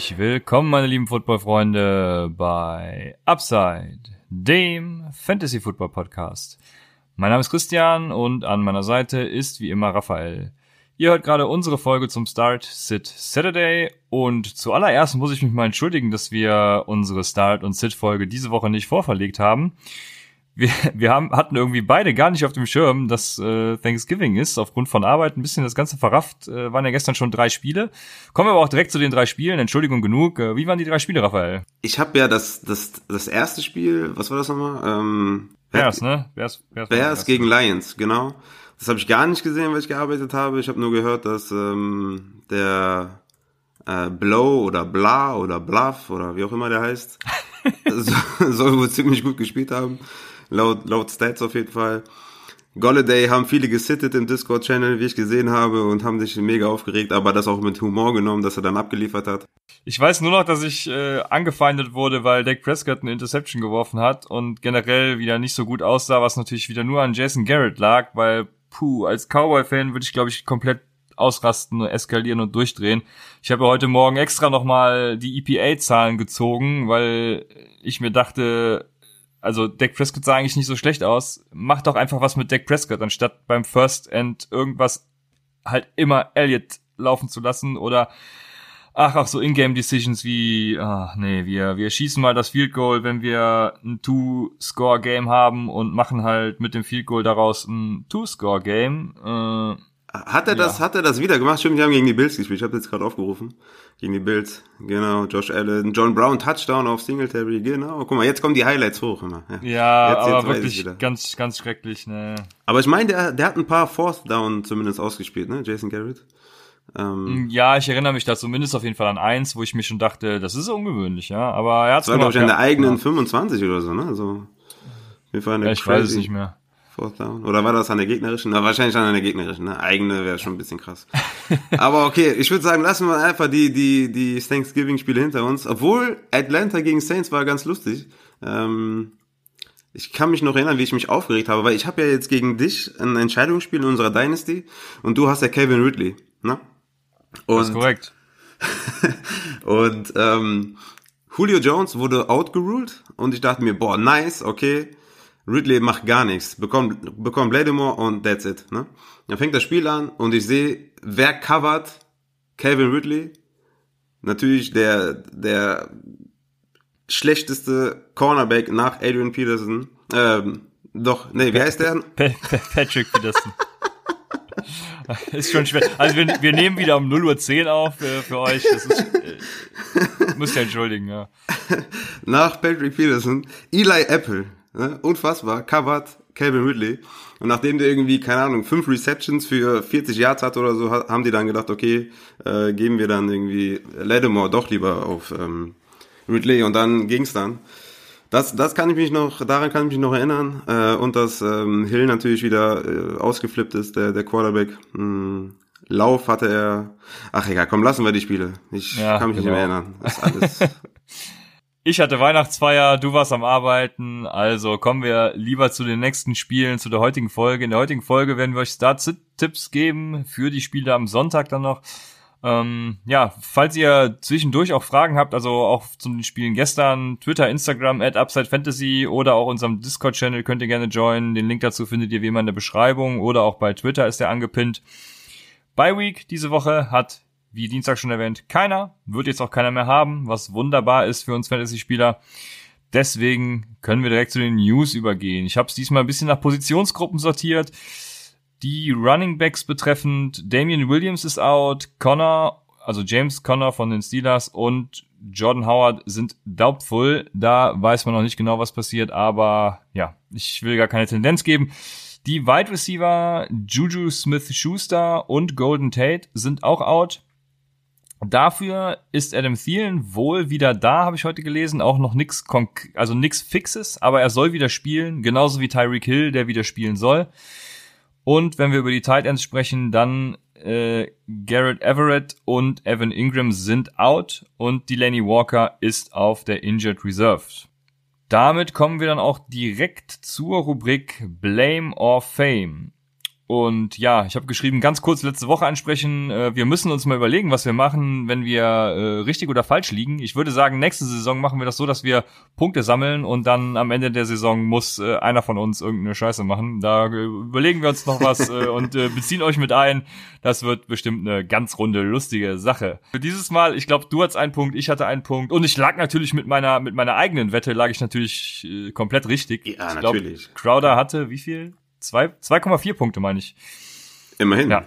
Herzlich willkommen, meine lieben Footballfreunde, bei Upside, dem Fantasy Football Podcast. Mein Name ist Christian und an meiner Seite ist wie immer Raphael. Ihr hört gerade unsere Folge zum Start Sit Saturday und zuallererst muss ich mich mal entschuldigen, dass wir unsere Start und Sit Folge diese Woche nicht vorverlegt haben wir, wir haben, hatten irgendwie beide gar nicht auf dem Schirm, dass äh, Thanksgiving ist, aufgrund von Arbeit ein bisschen das Ganze verrafft. Äh, waren ja gestern schon drei Spiele. Kommen wir aber auch direkt zu den drei Spielen. Entschuldigung genug. Äh, wie waren die drei Spiele, Raphael? Ich habe ja das, das, das erste Spiel, was war das nochmal? Ähm, Bears, ne? Bears, Bears, Bears gegen Lions, genau. Das habe ich gar nicht gesehen, weil ich gearbeitet habe. Ich habe nur gehört, dass ähm, der äh, Blow oder Bla oder Bluff oder wie auch immer der heißt, soll, soll wohl ziemlich gut gespielt haben laut, laut Stats auf jeden Fall. Golladay haben viele gesittet im Discord-Channel, wie ich gesehen habe, und haben sich mega aufgeregt, aber das auch mit Humor genommen, dass er dann abgeliefert hat. Ich weiß nur noch, dass ich äh, angefeindet wurde, weil Dak Prescott eine Interception geworfen hat und generell wieder nicht so gut aussah, was natürlich wieder nur an Jason Garrett lag, weil, puh, als Cowboy-Fan würde ich, glaube ich, komplett ausrasten, eskalieren und durchdrehen. Ich habe heute Morgen extra nochmal die EPA-Zahlen gezogen, weil ich mir dachte, also Dak Prescott sah eigentlich nicht so schlecht aus. Mach doch einfach was mit Dak Prescott, anstatt beim First End irgendwas halt immer Elliott laufen zu lassen oder ach auch so Ingame Decisions wie ach nee, wir wir schießen mal das Field Goal, wenn wir ein Two Score Game haben und machen halt mit dem Field Goal daraus ein Two Score Game. Äh, hat er das, ja. hat er das wieder gemacht? Stimmt, wir haben gegen die Bills gespielt. Ich habe jetzt gerade aufgerufen. Gegen die Bills. Genau. Josh Allen, John Brown, Touchdown auf Singletary. Genau. Guck mal, jetzt kommen die Highlights hoch immer. Ja, ja jetzt, aber jetzt wirklich ganz, ganz schrecklich, ne. Aber ich meine, der, der hat ein paar Fourth Down zumindest ausgespielt, ne? Jason Garrett. Ähm, ja, ich erinnere mich da zumindest auf jeden Fall an eins, wo ich mir schon dachte, das ist ungewöhnlich, ja. Aber er hat es. Das war, glaube ich, an der eigenen ja. 25 oder so, ne? Also, Fall eine ja, ich crazy. weiß es nicht mehr. Fourth Down. Oder war das an der gegnerischen? Na, wahrscheinlich an der gegnerischen. Ne? Eigene wäre schon ein bisschen krass. Aber okay, ich würde sagen, lassen wir einfach die, die, die Thanksgiving-Spiele hinter uns. Obwohl Atlanta gegen Saints war ganz lustig. Ähm, ich kann mich noch erinnern, wie ich mich aufgeregt habe, weil ich habe ja jetzt gegen dich ein Entscheidungsspiel in unserer Dynasty und du hast ja Kevin Ridley. Ne? Und, das ist korrekt. und ähm, Julio Jones wurde outgeruled und ich dachte mir, boah, nice, okay Ridley macht gar nichts, bekommt, bekommt Lattimore und that's it. Ne? Dann fängt das Spiel an und ich sehe, wer covert Calvin Ridley? Natürlich der, der schlechteste Cornerback nach Adrian Peterson. Ähm, doch, nee, wie heißt der? Patrick Peterson. ist schon schwer. Also wir, wir nehmen wieder um 0.10 Uhr auf für, für euch. Das ist, äh, muss ja entschuldigen, ja. Nach Patrick Peterson, Eli Apple Ne? Unfassbar. Covered Calvin Ridley. Und nachdem der irgendwie, keine Ahnung, fünf Receptions für 40 Yards hat oder so, haben die dann gedacht, okay, äh, geben wir dann irgendwie Lattimore doch lieber auf ähm, Ridley und dann ging's dann. Das, das kann ich mich noch, daran kann ich mich noch erinnern. Äh, und dass ähm, Hill natürlich wieder äh, ausgeflippt ist, der, der Quarterback. Hm, Lauf hatte er. Ach egal, komm, lassen wir die Spiele. Ich ja, kann mich genau. nicht mehr erinnern. Das ist alles. Ich hatte Weihnachtsfeier, du warst am Arbeiten, also kommen wir lieber zu den nächsten Spielen, zu der heutigen Folge. In der heutigen Folge werden wir euch Start-Tipps geben für die Spiele am Sonntag dann noch. Ähm, ja, falls ihr zwischendurch auch Fragen habt, also auch zu den Spielen gestern, Twitter, Instagram, at Upside Fantasy oder auch unserem Discord-Channel könnt ihr gerne joinen. Den Link dazu findet ihr wie immer in der Beschreibung oder auch bei Twitter ist der angepinnt. Bye Week diese Woche hat wie Dienstag schon erwähnt, keiner. Wird jetzt auch keiner mehr haben, was wunderbar ist für uns Fantasy-Spieler. Deswegen können wir direkt zu den News übergehen. Ich habe es diesmal ein bisschen nach Positionsgruppen sortiert. Die Running Backs betreffend, Damian Williams ist out, Connor, also James Connor von den Steelers und Jordan Howard sind doubtful. Da weiß man noch nicht genau, was passiert, aber ja, ich will gar keine Tendenz geben. Die Wide Receiver Juju Smith-Schuster und Golden Tate sind auch out. Dafür ist Adam Thielen wohl wieder da, habe ich heute gelesen. Auch noch nix, also nix Fixes, aber er soll wieder spielen, genauso wie Tyreek Hill, der wieder spielen soll. Und wenn wir über die Tight Ends sprechen, dann äh, Garrett Everett und Evan Ingram sind out und Delaney Walker ist auf der Injured Reserve. Damit kommen wir dann auch direkt zur Rubrik Blame or Fame. Und ja, ich habe geschrieben, ganz kurz letzte Woche ansprechen. Äh, wir müssen uns mal überlegen, was wir machen, wenn wir äh, richtig oder falsch liegen. Ich würde sagen, nächste Saison machen wir das so, dass wir Punkte sammeln und dann am Ende der Saison muss äh, einer von uns irgendeine Scheiße machen. Da äh, überlegen wir uns noch was äh, und äh, beziehen euch mit ein. Das wird bestimmt eine ganz runde, lustige Sache. Für dieses Mal, ich glaube, du hattest einen Punkt, ich hatte einen Punkt und ich lag natürlich mit meiner mit meiner eigenen Wette lag ich natürlich äh, komplett richtig. Ja, ich glaub, natürlich. Crowder hatte wie viel? 2,4 Punkte, meine ich. Immerhin. Ja.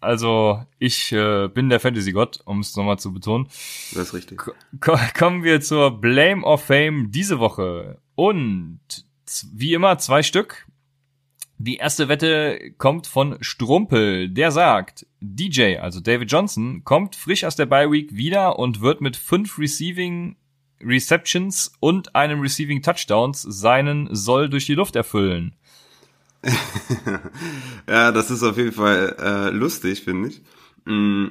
Also ich äh, bin der Fantasy-Gott, um es nochmal zu betonen. Das ist richtig. Ko kommen wir zur Blame of Fame diese Woche. Und wie immer zwei Stück. Die erste Wette kommt von Strumpel. Der sagt, DJ, also David Johnson, kommt frisch aus der Bye Week wieder und wird mit fünf Receiving Receptions und einem Receiving Touchdowns seinen Soll durch die Luft erfüllen. Ja, das ist auf jeden Fall äh, lustig, finde ich. Mm.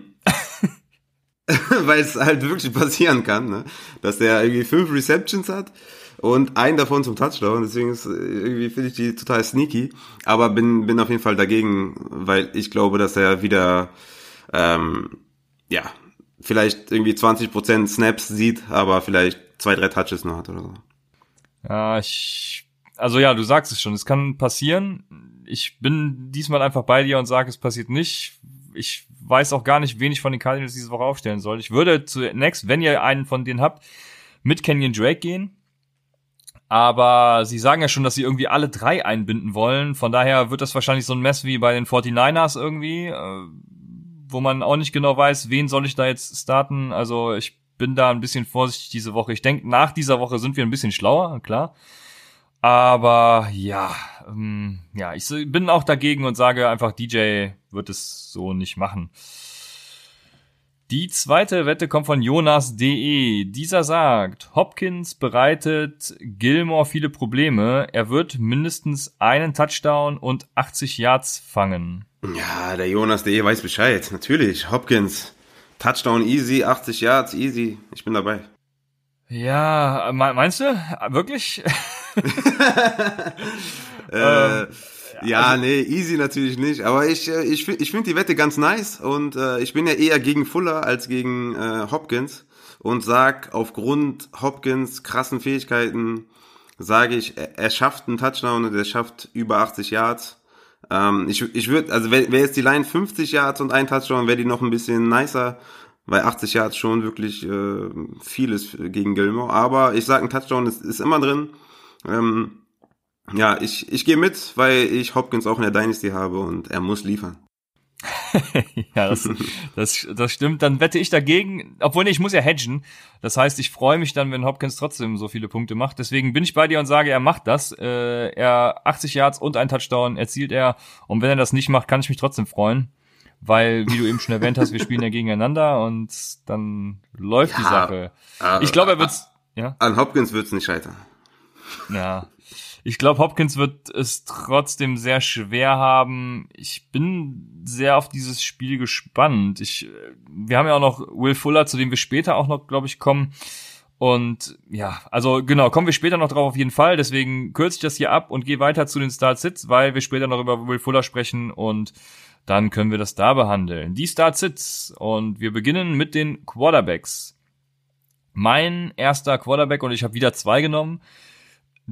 Weil es halt wirklich passieren kann, ne? dass der irgendwie fünf Receptions hat und einen davon zum Touchdown. Deswegen ist irgendwie finde ich die total sneaky. Aber bin bin auf jeden Fall dagegen, weil ich glaube, dass er wieder ähm, ja vielleicht irgendwie 20% Snaps sieht, aber vielleicht zwei drei Touches nur hat oder so. Ja, ich also ja, du sagst es schon, es kann passieren. Ich bin diesmal einfach bei dir und sage, es passiert nicht. Ich weiß auch gar nicht, wen ich von den Cardinals diese Woche aufstellen soll. Ich würde zunächst, wenn ihr einen von denen habt, mit Kenyon Drake gehen. Aber sie sagen ja schon, dass sie irgendwie alle drei einbinden wollen. Von daher wird das wahrscheinlich so ein Mess wie bei den 49ers irgendwie, äh, wo man auch nicht genau weiß, wen soll ich da jetzt starten. Also ich bin da ein bisschen vorsichtig diese Woche. Ich denke, nach dieser Woche sind wir ein bisschen schlauer, klar. Aber ja, ähm, ja, ich bin auch dagegen und sage einfach, DJ wird es so nicht machen. Die zweite Wette kommt von Jonas.de. Dieser sagt, Hopkins bereitet Gilmore viele Probleme. Er wird mindestens einen Touchdown und 80 Yards fangen. Ja, der Jonas.de weiß Bescheid. Natürlich. Hopkins. Touchdown easy, 80 Yards easy. Ich bin dabei. Ja, meinst du? Wirklich? äh, ja, also, nee, easy natürlich nicht. Aber ich, äh, ich, ich finde die Wette ganz nice und äh, ich bin ja eher gegen Fuller als gegen äh, Hopkins und sag aufgrund Hopkins krassen Fähigkeiten sage ich, er schafft einen Touchdown und er schafft über 80 Yards. Ähm, ich ich würde, also wäre wär jetzt die Line 50 Yards und ein Touchdown, wäre die noch ein bisschen nicer, weil 80 Yards schon wirklich äh, viel ist gegen Gilmore. Aber ich sag, ein Touchdown ist, ist immer drin. Ähm, ja, ich, ich gehe mit, weil ich Hopkins auch in der Dynasty habe und er muss liefern. ja, das, das, das stimmt. Dann wette ich dagegen, obwohl nee, ich muss ja hedgen. Das heißt, ich freue mich dann, wenn Hopkins trotzdem so viele Punkte macht. Deswegen bin ich bei dir und sage, er macht das. Äh, er 80 Yards und ein Touchdown erzielt er. Und wenn er das nicht macht, kann ich mich trotzdem freuen. Weil, wie du eben schon erwähnt hast, wir spielen ja gegeneinander und dann läuft ja, die Sache. Äh, ich glaube, er wird's. Ja? An Hopkins wird's nicht scheitern. Ja. Ich glaube, Hopkins wird es trotzdem sehr schwer haben. Ich bin sehr auf dieses Spiel gespannt. Ich, wir haben ja auch noch Will Fuller, zu dem wir später auch noch, glaube ich, kommen. Und ja, also genau, kommen wir später noch drauf auf jeden Fall. Deswegen kürze ich das hier ab und gehe weiter zu den Start-Sits, weil wir später noch über Will Fuller sprechen und dann können wir das da behandeln. Die Start-Sits und wir beginnen mit den Quarterbacks. Mein erster Quarterback und ich habe wieder zwei genommen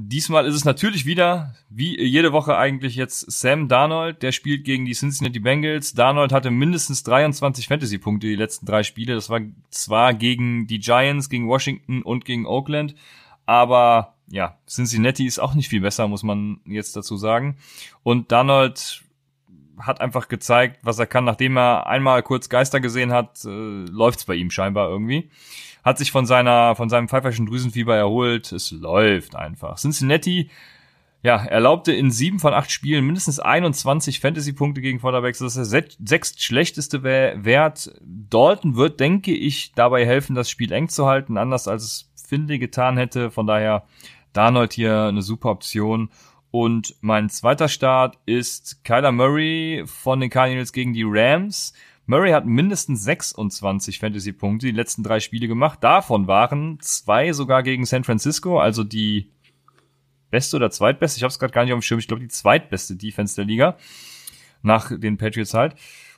Diesmal ist es natürlich wieder, wie jede Woche eigentlich jetzt Sam Darnold, der spielt gegen die Cincinnati Bengals. Darnold hatte mindestens 23 Fantasy-Punkte die letzten drei Spiele. Das war zwar gegen die Giants, gegen Washington und gegen Oakland, aber ja, Cincinnati ist auch nicht viel besser, muss man jetzt dazu sagen. Und Darnold hat einfach gezeigt, was er kann, nachdem er einmal kurz Geister gesehen hat, äh, läuft's bei ihm scheinbar irgendwie hat sich von seiner, von seinem pfeiferschen Drüsenfieber erholt. Es läuft einfach. Cincinnati, ja, erlaubte in sieben von acht Spielen mindestens 21 Fantasy-Punkte gegen Quarterbacks. Das ist der sechst schlechteste Wert. Dalton wird, denke ich, dabei helfen, das Spiel eng zu halten, anders als es Finley getan hätte. Von daher Darnold hier eine super Option. Und mein zweiter Start ist Kyler Murray von den Cardinals gegen die Rams. Murray hat mindestens 26 Fantasy-Punkte die letzten drei Spiele gemacht. Davon waren zwei sogar gegen San Francisco, also die beste oder zweitbeste, ich habe es gerade gar nicht auf dem Schirm, ich glaube die zweitbeste Defense der Liga. nach den Patriots halt.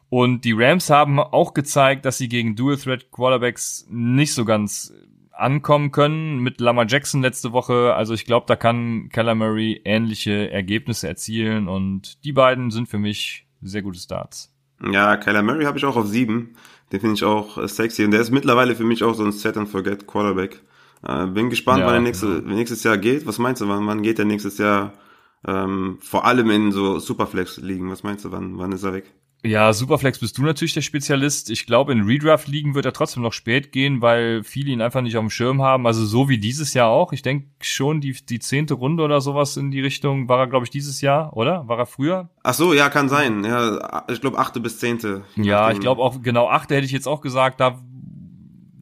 Und die Rams haben auch gezeigt, dass sie gegen Dual Threat Quarterbacks nicht so ganz ankommen können. Mit Lamar Jackson letzte Woche. Also ich glaube, da kann Keller Murray ähnliche Ergebnisse erzielen. Und die beiden sind für mich sehr gute Starts. Ja, Kyler Murray habe ich auch auf sieben. Den finde ich auch äh, sexy. Und der ist mittlerweile für mich auch so ein Set-and-Forget Quarterback. Äh, bin gespannt, ja, wann er nächste, ja. nächstes Jahr geht. Was meinst du, wann, wann geht er nächstes Jahr? Ähm, vor allem in so Superflex liegen. Was meinst du, wann, wann ist er weg? Ja, Superflex bist du natürlich der Spezialist. Ich glaube, in Redraft-Ligen wird er trotzdem noch spät gehen, weil viele ihn einfach nicht auf dem Schirm haben. Also so wie dieses Jahr auch. Ich denke schon, die, die zehnte Runde oder sowas in die Richtung war er, glaube ich, dieses Jahr, oder? War er früher? Ach so, ja, kann sein. Ja, ich glaube achte bis zehnte. Ja, ich glaube auch, genau achte hätte ich jetzt auch gesagt. Da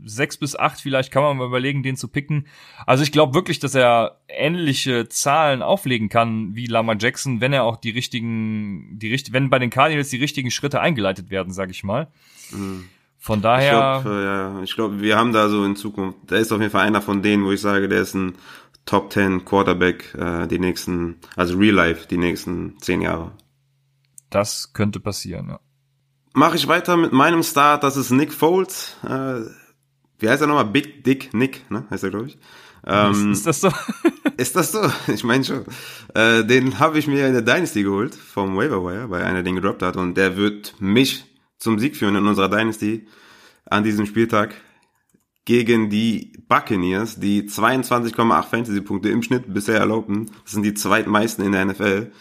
sechs bis acht vielleicht kann man mal überlegen, den zu picken. Also ich glaube wirklich, dass er ähnliche Zahlen auflegen kann wie Lama Jackson, wenn er auch die richtigen, die richtig, wenn bei den Cardinals die richtigen Schritte eingeleitet werden, sag ich mal. Mhm. Von daher. Ich glaube, ja, ich glaube, wir haben da so in Zukunft, da ist auf jeden Fall einer von denen, wo ich sage, der ist ein Top 10 Quarterback äh, die nächsten, also Real Life, die nächsten zehn Jahre. Das könnte passieren, ja. Mache ich weiter mit meinem Start, das ist Nick Foles. Äh, wie heißt er nochmal? Big Dick Nick, ne? Heißt er, glaube ich. Ähm, ist, ist, das so? ist das so? Ich meine schon. Äh, den habe ich mir in der Dynasty geholt, vom Waiver Wire, weil einer den gedroppt hat. Und der wird mich zum Sieg führen in unserer Dynasty an diesem Spieltag gegen die Buccaneers, die 22,8 Fantasy-Punkte im Schnitt bisher erlaubten. Das sind die zweitmeisten in der NFL.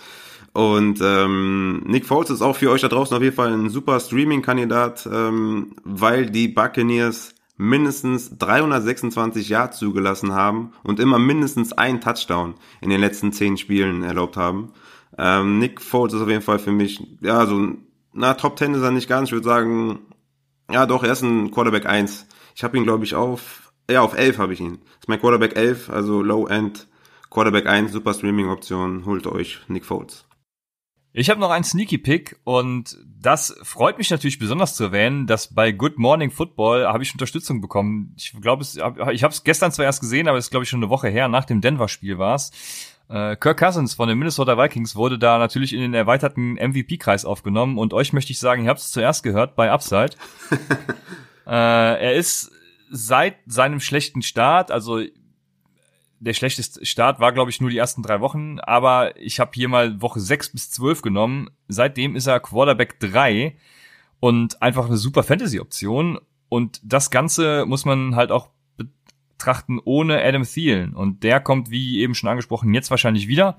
Und ähm, Nick Foles ist auch für euch da draußen auf jeden Fall ein super Streaming-Kandidat, ähm, weil die Buccaneers mindestens 326 Yards zugelassen haben und immer mindestens einen Touchdown in den letzten zehn Spielen erlaubt haben. Ähm, Nick Foles ist auf jeden Fall für mich, ja, so, na, Top 10 ist er nicht ganz. Ich würde sagen, ja, doch, er ist ein Quarterback 1. Ich habe ihn, glaube ich, auf, ja, auf 11 habe ich ihn. Das ist mein Quarterback 11, also Low-End Quarterback 1, super Streaming-Option. Holt euch Nick Foles. Ich habe noch einen Sneaky Pick und das freut mich natürlich besonders zu erwähnen, dass bei Good Morning Football habe ich Unterstützung bekommen. Ich glaube, ich habe es gestern zwar erst gesehen, aber es ist glaube ich schon eine Woche her. Nach dem Denver-Spiel war es. Äh, Kirk Cousins von den Minnesota Vikings wurde da natürlich in den erweiterten MVP-Kreis aufgenommen und euch möchte ich sagen, ihr habt es zuerst gehört bei Upside. äh, er ist seit seinem schlechten Start, also der schlechteste Start war, glaube ich, nur die ersten drei Wochen, aber ich habe hier mal Woche sechs bis zwölf genommen. Seitdem ist er Quarterback drei und einfach eine super Fantasy-Option. Und das Ganze muss man halt auch betrachten ohne Adam Thielen. Und der kommt, wie eben schon angesprochen, jetzt wahrscheinlich wieder.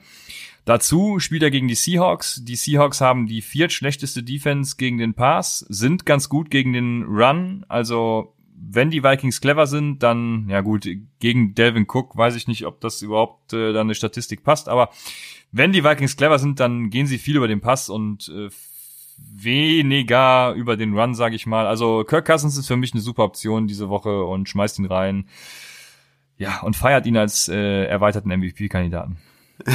Dazu spielt er gegen die Seahawks. Die Seahawks haben die viertschlechteste Defense gegen den Pass, sind ganz gut gegen den Run. Also wenn die Vikings clever sind, dann, ja gut, gegen Delvin Cook weiß ich nicht, ob das überhaupt äh, dann eine Statistik passt, aber wenn die Vikings clever sind, dann gehen sie viel über den Pass und äh, weniger über den Run, sage ich mal. Also Kirk Cousins ist für mich eine super Option diese Woche und schmeißt ihn rein. Ja, und feiert ihn als äh, erweiterten MVP-Kandidaten.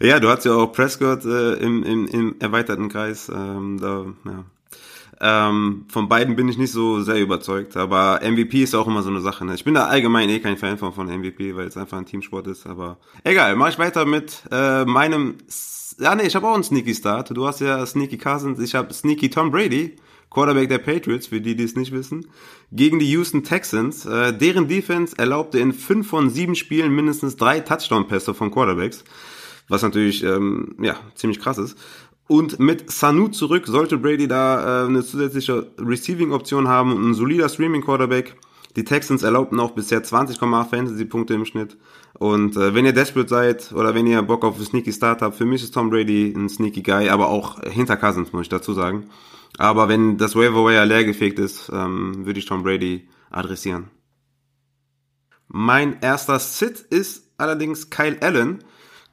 ja, du hast ja auch Prescott äh, im, im, im erweiterten Kreis. Ähm, da, ja ähm, von beiden bin ich nicht so sehr überzeugt, aber MVP ist auch immer so eine Sache. Ne? Ich bin da allgemein eh kein Fan von, von MVP, weil es einfach ein Teamsport ist, aber egal, mach ich weiter mit äh, meinem ja, nee, ich habe auch einen Sneaky Start. Du hast ja Sneaky Cousins, ich habe Sneaky Tom Brady, Quarterback der Patriots, für die, die es nicht wissen, gegen die Houston Texans. Äh, deren Defense erlaubte in fünf von sieben Spielen mindestens drei Touchdown-Pässe von Quarterbacks, was natürlich ähm, ja ziemlich krass ist. Und mit Sanu zurück sollte Brady da äh, eine zusätzliche Receiving-Option haben und ein solider Streaming-Quarterback. Die Texans erlaubten auch bisher 20,8 Fantasy-Punkte im Schnitt. Und äh, wenn ihr desperate seid oder wenn ihr Bock auf einen Sneaky Start habt, für mich ist Tom Brady ein Sneaky Guy, aber auch hinter Cousins, muss ich dazu sagen. Aber wenn das Waiver Wire leergefegt ist, ähm, würde ich Tom Brady adressieren. Mein erster Sit ist allerdings Kyle Allen.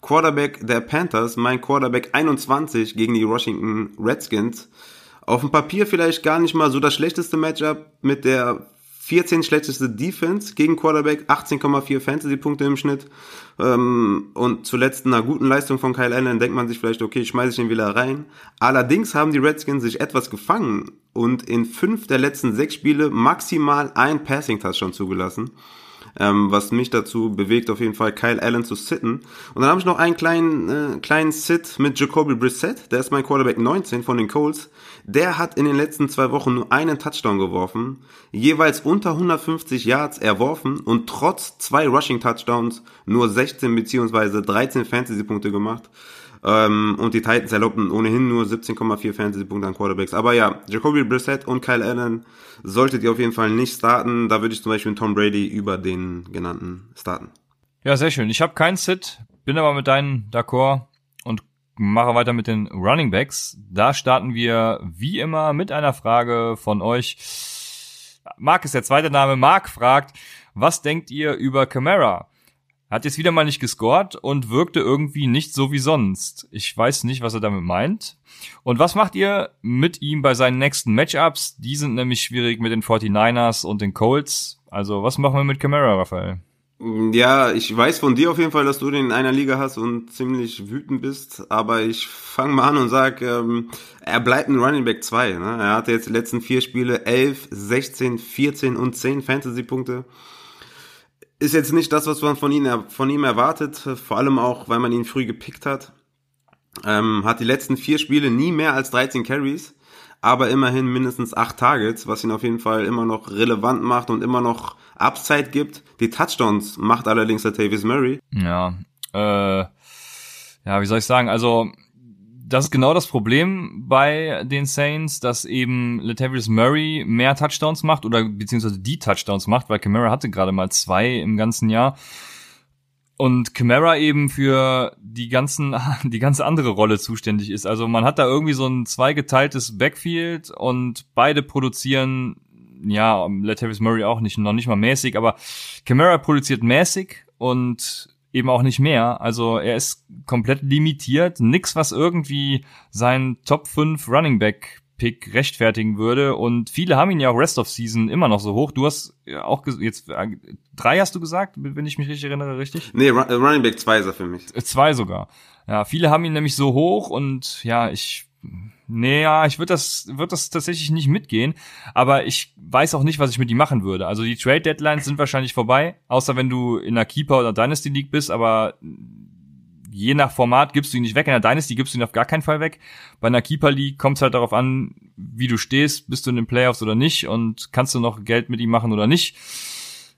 Quarterback der Panthers, mein Quarterback 21 gegen die Washington Redskins. Auf dem Papier vielleicht gar nicht mal so das schlechteste Matchup mit der 14 schlechteste Defense gegen Quarterback, 18,4 Fantasy-Punkte im Schnitt. Ähm, und zuletzt einer guten Leistung von Kyle Allen denkt man sich vielleicht, okay, schmeiße ich ihn wieder rein. Allerdings haben die Redskins sich etwas gefangen und in fünf der letzten sechs Spiele maximal ein Passing-Touchdown zugelassen. Ähm, was mich dazu bewegt, auf jeden Fall Kyle Allen zu sitten. Und dann habe ich noch einen kleinen, äh, kleinen Sit mit Jacoby Brissett, der ist mein Quarterback 19 von den Colts. Der hat in den letzten zwei Wochen nur einen Touchdown geworfen, jeweils unter 150 Yards erworfen und trotz zwei Rushing Touchdowns nur 16 beziehungsweise 13 Fantasy-Punkte gemacht. Ähm, und die Titans erlaubten ohnehin nur 17,4 Fantasy-Punkte an Quarterbacks. Aber ja, Jacoby Brissett und Kyle Allen solltet ihr auf jeden Fall nicht starten. Da würde ich zum Beispiel Tom Brady über den genannten starten. Ja, sehr schön. Ich habe keinen Sit, bin aber mit deinen d'accord und mache weiter mit den Running Backs. Da starten wir wie immer mit einer Frage von euch. Mark ist der zweite Name. Mark fragt, was denkt ihr über Camara? Hat jetzt wieder mal nicht gescored und wirkte irgendwie nicht so wie sonst. Ich weiß nicht, was er damit meint. Und was macht ihr mit ihm bei seinen nächsten Matchups? Die sind nämlich schwierig mit den 49ers und den Colts. Also, was machen wir mit Camara, Raphael? Ja, ich weiß von dir auf jeden Fall, dass du den in einer Liga hast und ziemlich wütend bist, aber ich fange mal an und sag, ähm, er bleibt ein Running Back 2. Ne? Er hatte jetzt die letzten vier Spiele 11, 16, 14 und 10 Fantasy-Punkte ist jetzt nicht das, was man von ihm, von ihm erwartet, vor allem auch, weil man ihn früh gepickt hat. Ähm, hat die letzten vier Spiele nie mehr als 13 Carries, aber immerhin mindestens acht Targets, was ihn auf jeden Fall immer noch relevant macht und immer noch Upside gibt. Die Touchdowns macht allerdings der Tavis Murray. Ja, äh, ja, wie soll ich sagen, also das ist genau das Problem bei den Saints, dass eben Latavius Murray mehr Touchdowns macht oder beziehungsweise die Touchdowns macht, weil Camara hatte gerade mal zwei im ganzen Jahr. Und Camara eben für die ganzen, die ganze andere Rolle zuständig ist. Also man hat da irgendwie so ein zweigeteiltes Backfield und beide produzieren, ja, Latavius Murray auch nicht, noch nicht mal mäßig, aber Camara produziert mäßig und eben auch nicht mehr. Also er ist komplett limitiert. Nix, was irgendwie seinen Top 5 Running Back Pick rechtfertigen würde. Und viele haben ihn ja auch Rest of Season immer noch so hoch. Du hast ja auch jetzt äh, drei hast du gesagt, wenn ich mich richtig erinnere, richtig? Nee, Running Back 2 ist er für mich. Äh, zwei sogar. Ja, viele haben ihn nämlich so hoch und ja, ich Nee, ja, ich würde das, würd das tatsächlich nicht mitgehen, aber ich weiß auch nicht, was ich mit ihm machen würde. Also die Trade Deadlines sind wahrscheinlich vorbei, außer wenn du in der Keeper oder Dynasty League bist, aber je nach Format gibst du ihn nicht weg. In der Dynasty gibst du ihn auf gar keinen Fall weg. Bei einer Keeper League kommt es halt darauf an, wie du stehst, bist du in den Playoffs oder nicht und kannst du noch Geld mit ihm machen oder nicht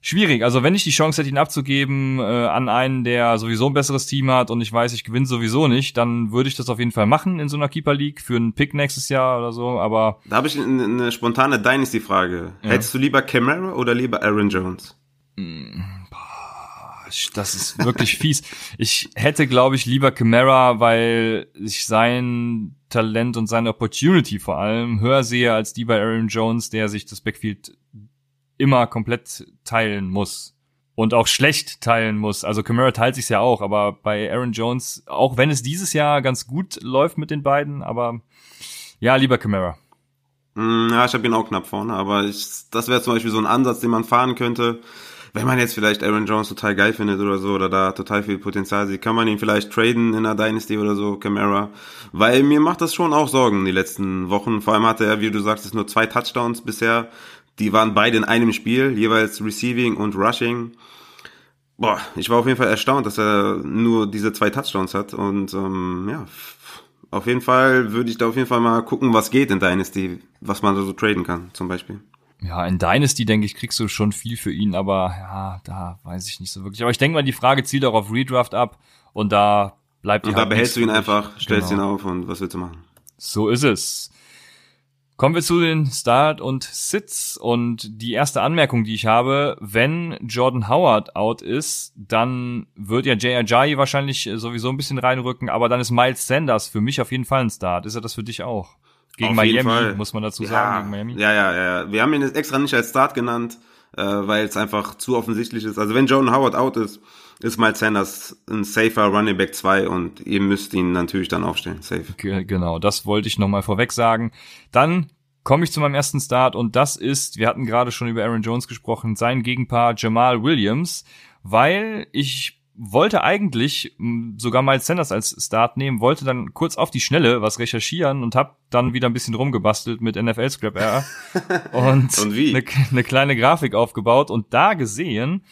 schwierig. Also wenn ich die Chance hätte, ihn abzugeben äh, an einen, der sowieso ein besseres Team hat und ich weiß, ich gewinne sowieso nicht, dann würde ich das auf jeden Fall machen in so einer Keeper League für einen Pick nächstes Jahr oder so. Aber da habe ich eine, eine spontane Dynasty-Frage. Ja. Hättest du lieber Camara oder lieber Aaron Jones? Hm, das ist wirklich fies. Ich hätte, glaube ich, lieber Camara, weil ich sein Talent und seine Opportunity vor allem höher sehe als die bei Aaron Jones, der sich das Backfield immer komplett teilen muss. Und auch schlecht teilen muss. Also Camara teilt sich's ja auch, aber bei Aaron Jones, auch wenn es dieses Jahr ganz gut läuft mit den beiden, aber ja, lieber Camara. Mm, ja, ich habe ihn auch knapp vorne, aber ich, das wäre zum Beispiel so ein Ansatz, den man fahren könnte. Wenn man jetzt vielleicht Aaron Jones total geil findet oder so, oder da total viel Potenzial sieht, kann man ihn vielleicht traden in einer Dynasty oder so, Camara. Weil mir macht das schon auch Sorgen die letzten Wochen. Vor allem hatte er, wie du sagst, nur zwei Touchdowns bisher. Die waren beide in einem Spiel, jeweils Receiving und Rushing. Boah, ich war auf jeden Fall erstaunt, dass er nur diese zwei Touchdowns hat. Und ähm, ja, auf jeden Fall würde ich da auf jeden Fall mal gucken, was geht in Dynasty, was man so traden kann, zum Beispiel. Ja, in Dynasty, denke ich, kriegst du schon viel für ihn, aber ja, da weiß ich nicht so wirklich. Aber ich denke mal, die Frage zielt auch auf Redraft ab und da bleibt die Und halt da behältst du ihn einfach, stellst genau. ihn auf und was willst du machen? So ist es. Kommen wir zu den Start und Sits und die erste Anmerkung, die ich habe, wenn Jordan Howard out ist, dann wird ja Jay Ajayi wahrscheinlich sowieso ein bisschen reinrücken, aber dann ist Miles Sanders für mich auf jeden Fall ein Start. Ist er das für dich auch? Gegen auf Miami, muss man dazu sagen, gegen Miami. Ja, ja, ja. Wir haben ihn jetzt extra nicht als Start genannt, äh, weil es einfach zu offensichtlich ist. Also wenn Jordan Howard out ist, ist Miles Sanders ein safer Running Back 2 und ihr müsst ihn natürlich dann aufstellen. Safe. Genau, das wollte ich nochmal vorweg sagen. Dann komme ich zu meinem ersten Start und das ist, wir hatten gerade schon über Aaron Jones gesprochen, sein Gegenpaar Jamal Williams, weil ich wollte eigentlich sogar Miles Sanders als Start nehmen, wollte dann kurz auf die Schnelle was recherchieren und habe dann wieder ein bisschen rumgebastelt mit NFL Scrap R und, und eine, eine kleine Grafik aufgebaut und da gesehen,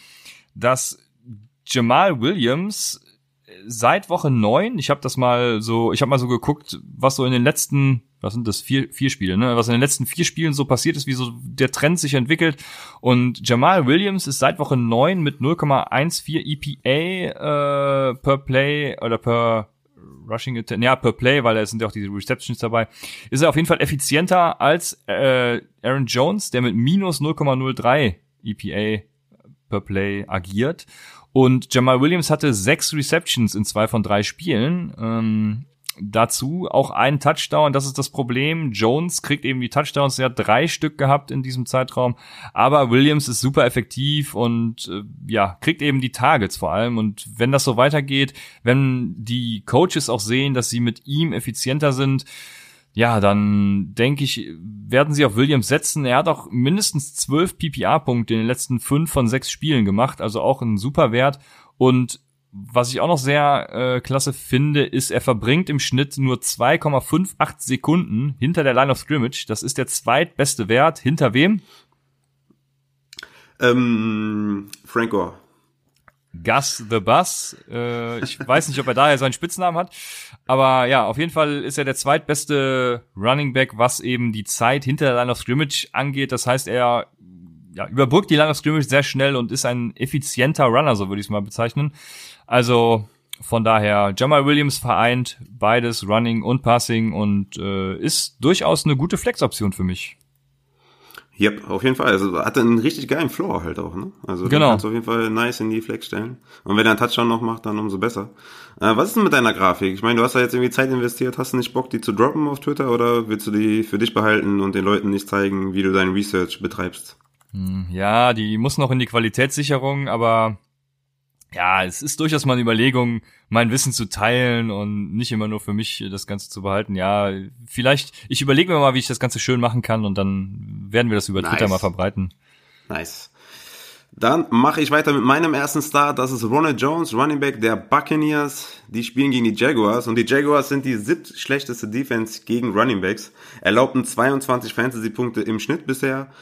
dass Jamal Williams seit Woche neun, ich habe das mal so, ich habe mal so geguckt, was so in den letzten, was sind das, vier, vier Spiele, ne? Was in den letzten vier Spielen so passiert ist, wie so der Trend sich entwickelt. Und Jamal Williams ist seit Woche neun mit 0,14 EPA äh, per Play oder per Rushing Attempt, ja, per Play, weil da sind ja auch diese Receptions dabei, ist er auf jeden Fall effizienter als äh, Aaron Jones, der mit minus 0,03 EPA per Play agiert. Und Jamal Williams hatte sechs Receptions in zwei von drei Spielen. Ähm, dazu auch einen Touchdown, das ist das Problem. Jones kriegt eben die Touchdowns, er hat drei Stück gehabt in diesem Zeitraum, aber Williams ist super effektiv und äh, ja, kriegt eben die Targets vor allem und wenn das so weitergeht, wenn die Coaches auch sehen, dass sie mit ihm effizienter sind, ja, dann denke ich, werden sie auf Williams setzen. Er hat auch mindestens zwölf PPA-Punkte in den letzten fünf von sechs Spielen gemacht, also auch ein super Wert. Und was ich auch noch sehr äh, klasse finde, ist, er verbringt im Schnitt nur 2,58 Sekunden hinter der Line of Scrimmage. Das ist der zweitbeste Wert. Hinter wem? Ähm, Frank Gore. Gus the Bus. Äh, ich weiß nicht, ob er daher seinen Spitznamen hat. Aber ja, auf jeden Fall ist er der zweitbeste Running Back, was eben die Zeit hinter der Line of Scrimmage angeht. Das heißt, er ja, überbrückt die Line of Scrimmage sehr schnell und ist ein effizienter Runner, so würde ich es mal bezeichnen. Also von daher, Jamal Williams vereint beides, Running und Passing und äh, ist durchaus eine gute Flex-Option für mich. Yep, auf jeden Fall. Also hat einen richtig geilen Floor halt auch, ne? Also genau. kannst auf jeden Fall nice in die Flex stellen. Und wenn er einen Touchdown noch macht, dann umso besser. Äh, was ist denn mit deiner Grafik? Ich meine, du hast da jetzt irgendwie Zeit investiert. Hast du nicht Bock, die zu droppen auf Twitter oder willst du die für dich behalten und den Leuten nicht zeigen, wie du dein Research betreibst? Hm, ja, die muss noch in die Qualitätssicherung, aber ja, es ist durchaus mal eine Überlegung, mein Wissen zu teilen und nicht immer nur für mich das Ganze zu behalten. Ja, vielleicht, ich überlege mir mal, wie ich das Ganze schön machen kann und dann werden wir das über nice. Twitter mal verbreiten. Nice. Dann mache ich weiter mit meinem ersten Start. Das ist Ronald Jones, Running Back der Buccaneers. Die spielen gegen die Jaguars und die Jaguars sind die siebte schlechteste Defense gegen Running Backs. Erlaubten 22 Fantasy-Punkte im Schnitt bisher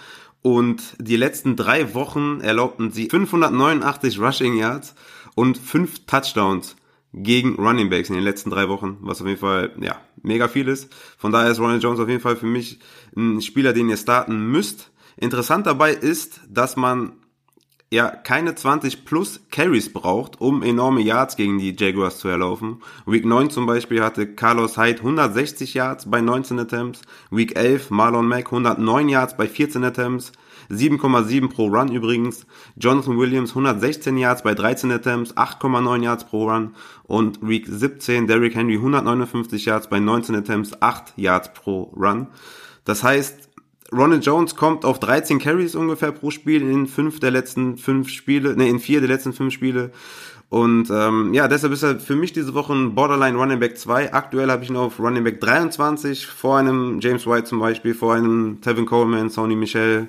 und die letzten drei Wochen erlaubten sie 589 Rushing Yards und fünf Touchdowns gegen Running Backs in den letzten drei Wochen, was auf jeden Fall, ja, mega viel ist. Von daher ist Ronald Jones auf jeden Fall für mich ein Spieler, den ihr starten müsst. Interessant dabei ist, dass man ja keine 20 plus Carries braucht, um enorme Yards gegen die Jaguars zu erlaufen. Week 9 zum Beispiel hatte Carlos Hyde 160 Yards bei 19 Attempts, Week 11 Marlon Mack 109 Yards bei 14 Attempts, 7,7 pro Run übrigens, Jonathan Williams 116 Yards bei 13 Attempts, 8,9 Yards pro Run und Week 17 Derrick Henry 159 Yards bei 19 Attempts, 8 Yards pro Run. Das heißt, Ronald Jones kommt auf 13 Carries ungefähr pro Spiel in fünf der letzten fünf Spiele, ne, in vier der letzten fünf Spiele. Und ähm, ja, deshalb ist er für mich diese Woche ein Borderline Running Back 2. Aktuell habe ich ihn auf Running Back 23, vor einem James White zum Beispiel, vor einem Tevin Coleman, Sony Michel.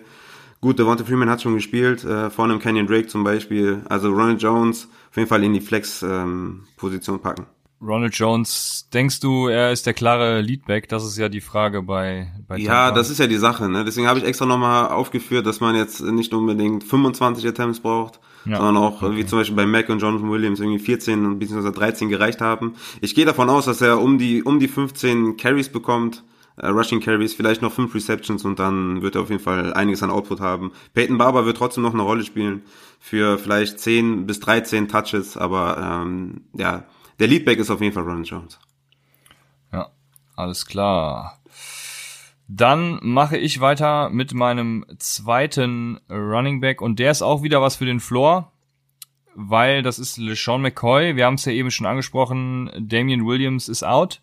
Gut, Devonta Freeman hat schon gespielt, äh, vor einem Canyon Drake zum Beispiel. Also Ronald Jones auf jeden Fall in die Flex-Position ähm, packen. Ronald Jones, denkst du, er ist der klare Leadback? Das ist ja die Frage bei, bei Ja, das ist ja die Sache, ne? Deswegen habe ich extra nochmal aufgeführt, dass man jetzt nicht unbedingt 25 Attempts braucht, ja, sondern auch, okay. wie zum Beispiel bei Mac und Jonathan Williams irgendwie 14 bzw. 13 gereicht haben. Ich gehe davon aus, dass er um die, um die 15 Carries bekommt, äh, Rushing Carries, vielleicht noch 5 Receptions und dann wird er auf jeden Fall einiges an Output haben. Peyton Barber wird trotzdem noch eine Rolle spielen für vielleicht 10 bis 13 Touches, aber ähm, ja, der Leadback ist auf jeden Fall Ronald Jones. Ja, alles klar. Dann mache ich weiter mit meinem zweiten Running Back und der ist auch wieder was für den Floor, weil das ist LeSean McCoy. Wir haben es ja eben schon angesprochen. Damian Williams ist out.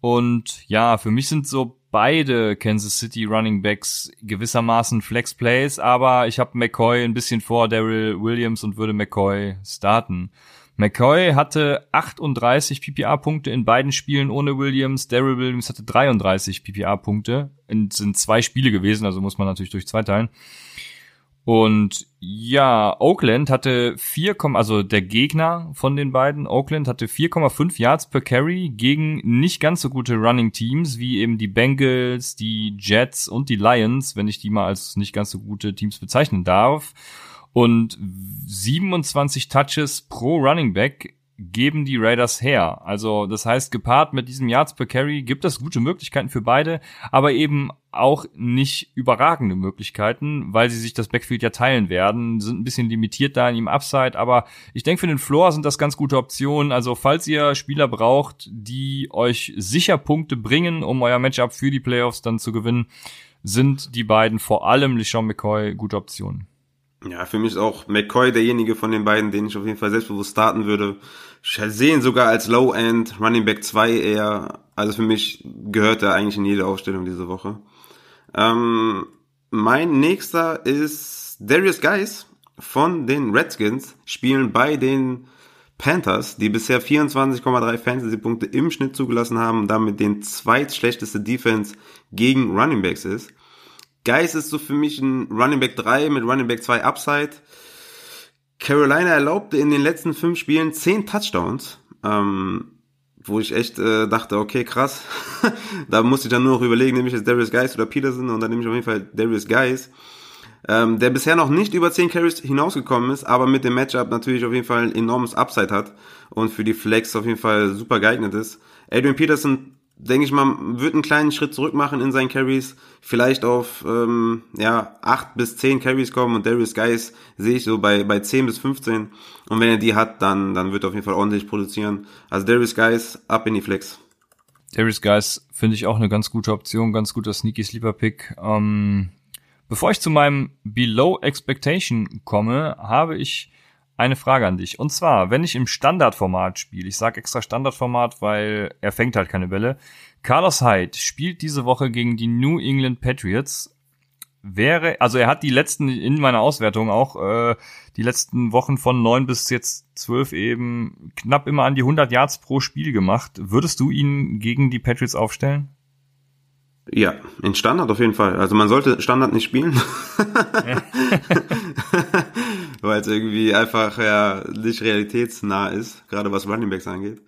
Und ja, für mich sind so beide Kansas City Running Backs gewissermaßen Flex Plays, aber ich habe McCoy ein bisschen vor Daryl Williams und würde McCoy starten. McCoy hatte 38 PPA-Punkte in beiden Spielen ohne Williams. Daryl Williams hatte 33 PPA-Punkte. Sind zwei Spiele gewesen, also muss man natürlich durch zwei teilen. Und ja, Oakland hatte 4, also der Gegner von den beiden, Oakland hatte 4,5 Yards per Carry gegen nicht ganz so gute Running Teams wie eben die Bengals, die Jets und die Lions, wenn ich die mal als nicht ganz so gute Teams bezeichnen darf. Und 27 Touches pro Running Back geben die Raiders her. Also das heißt, gepaart mit diesem Yards per Carry gibt es gute Möglichkeiten für beide, aber eben auch nicht überragende Möglichkeiten, weil sie sich das Backfield ja teilen werden, sind ein bisschen limitiert da in ihrem Upside, aber ich denke für den Floor sind das ganz gute Optionen. Also falls ihr Spieler braucht, die euch sicher Punkte bringen, um euer Matchup für die Playoffs dann zu gewinnen, sind die beiden vor allem LeSean McCoy gute Optionen. Ja, für mich ist auch McCoy derjenige von den beiden, den ich auf jeden Fall selbstbewusst starten würde. Ich sehe ihn sogar als Low-End, Running Back 2 eher. Also für mich gehört er eigentlich in jede Aufstellung diese Woche. Ähm, mein nächster ist Darius Guys von den Redskins, spielen bei den Panthers, die bisher 24,3 Fantasy-Punkte im Schnitt zugelassen haben, damit den zweitschlechteste Defense gegen Running Backs ist. Geist ist so für mich ein Running Back 3 mit Running Back 2 Upside. Carolina erlaubte in den letzten fünf Spielen 10 Touchdowns, ähm, wo ich echt äh, dachte, okay, krass. da musste ich dann nur noch überlegen, nehme ich jetzt Darius Geist oder Peterson und dann nehme ich auf jeden Fall Darius Geist. Ähm, der bisher noch nicht über 10 Carries hinausgekommen ist, aber mit dem Matchup natürlich auf jeden Fall ein enormes Upside hat und für die Flex auf jeden Fall super geeignet ist. Adrian Peterson denke ich mal, wird einen kleinen Schritt zurück machen in seinen Carries, vielleicht auf ähm, ja acht bis zehn Carries kommen und Darius Guys sehe ich so bei bei 10 bis 15 und wenn er die hat, dann dann wird er auf jeden Fall ordentlich produzieren. Also Darius Guys ab in die Flex. Darius Guys finde ich auch eine ganz gute Option, ganz guter Sneaky Sleeper Pick. Ähm, bevor ich zu meinem Below Expectation komme, habe ich eine Frage an dich. Und zwar, wenn ich im Standardformat spiele, ich sage extra Standardformat, weil er fängt halt keine Bälle. Carlos Hyde spielt diese Woche gegen die New England Patriots. Wäre, also er hat die letzten in meiner Auswertung auch äh, die letzten Wochen von neun bis jetzt zwölf eben knapp immer an die 100 Yards pro Spiel gemacht. Würdest du ihn gegen die Patriots aufstellen? Ja, in Standard auf jeden Fall. Also man sollte Standard nicht spielen. Weil es irgendwie einfach ja nicht realitätsnah ist, gerade was Running Backs angeht.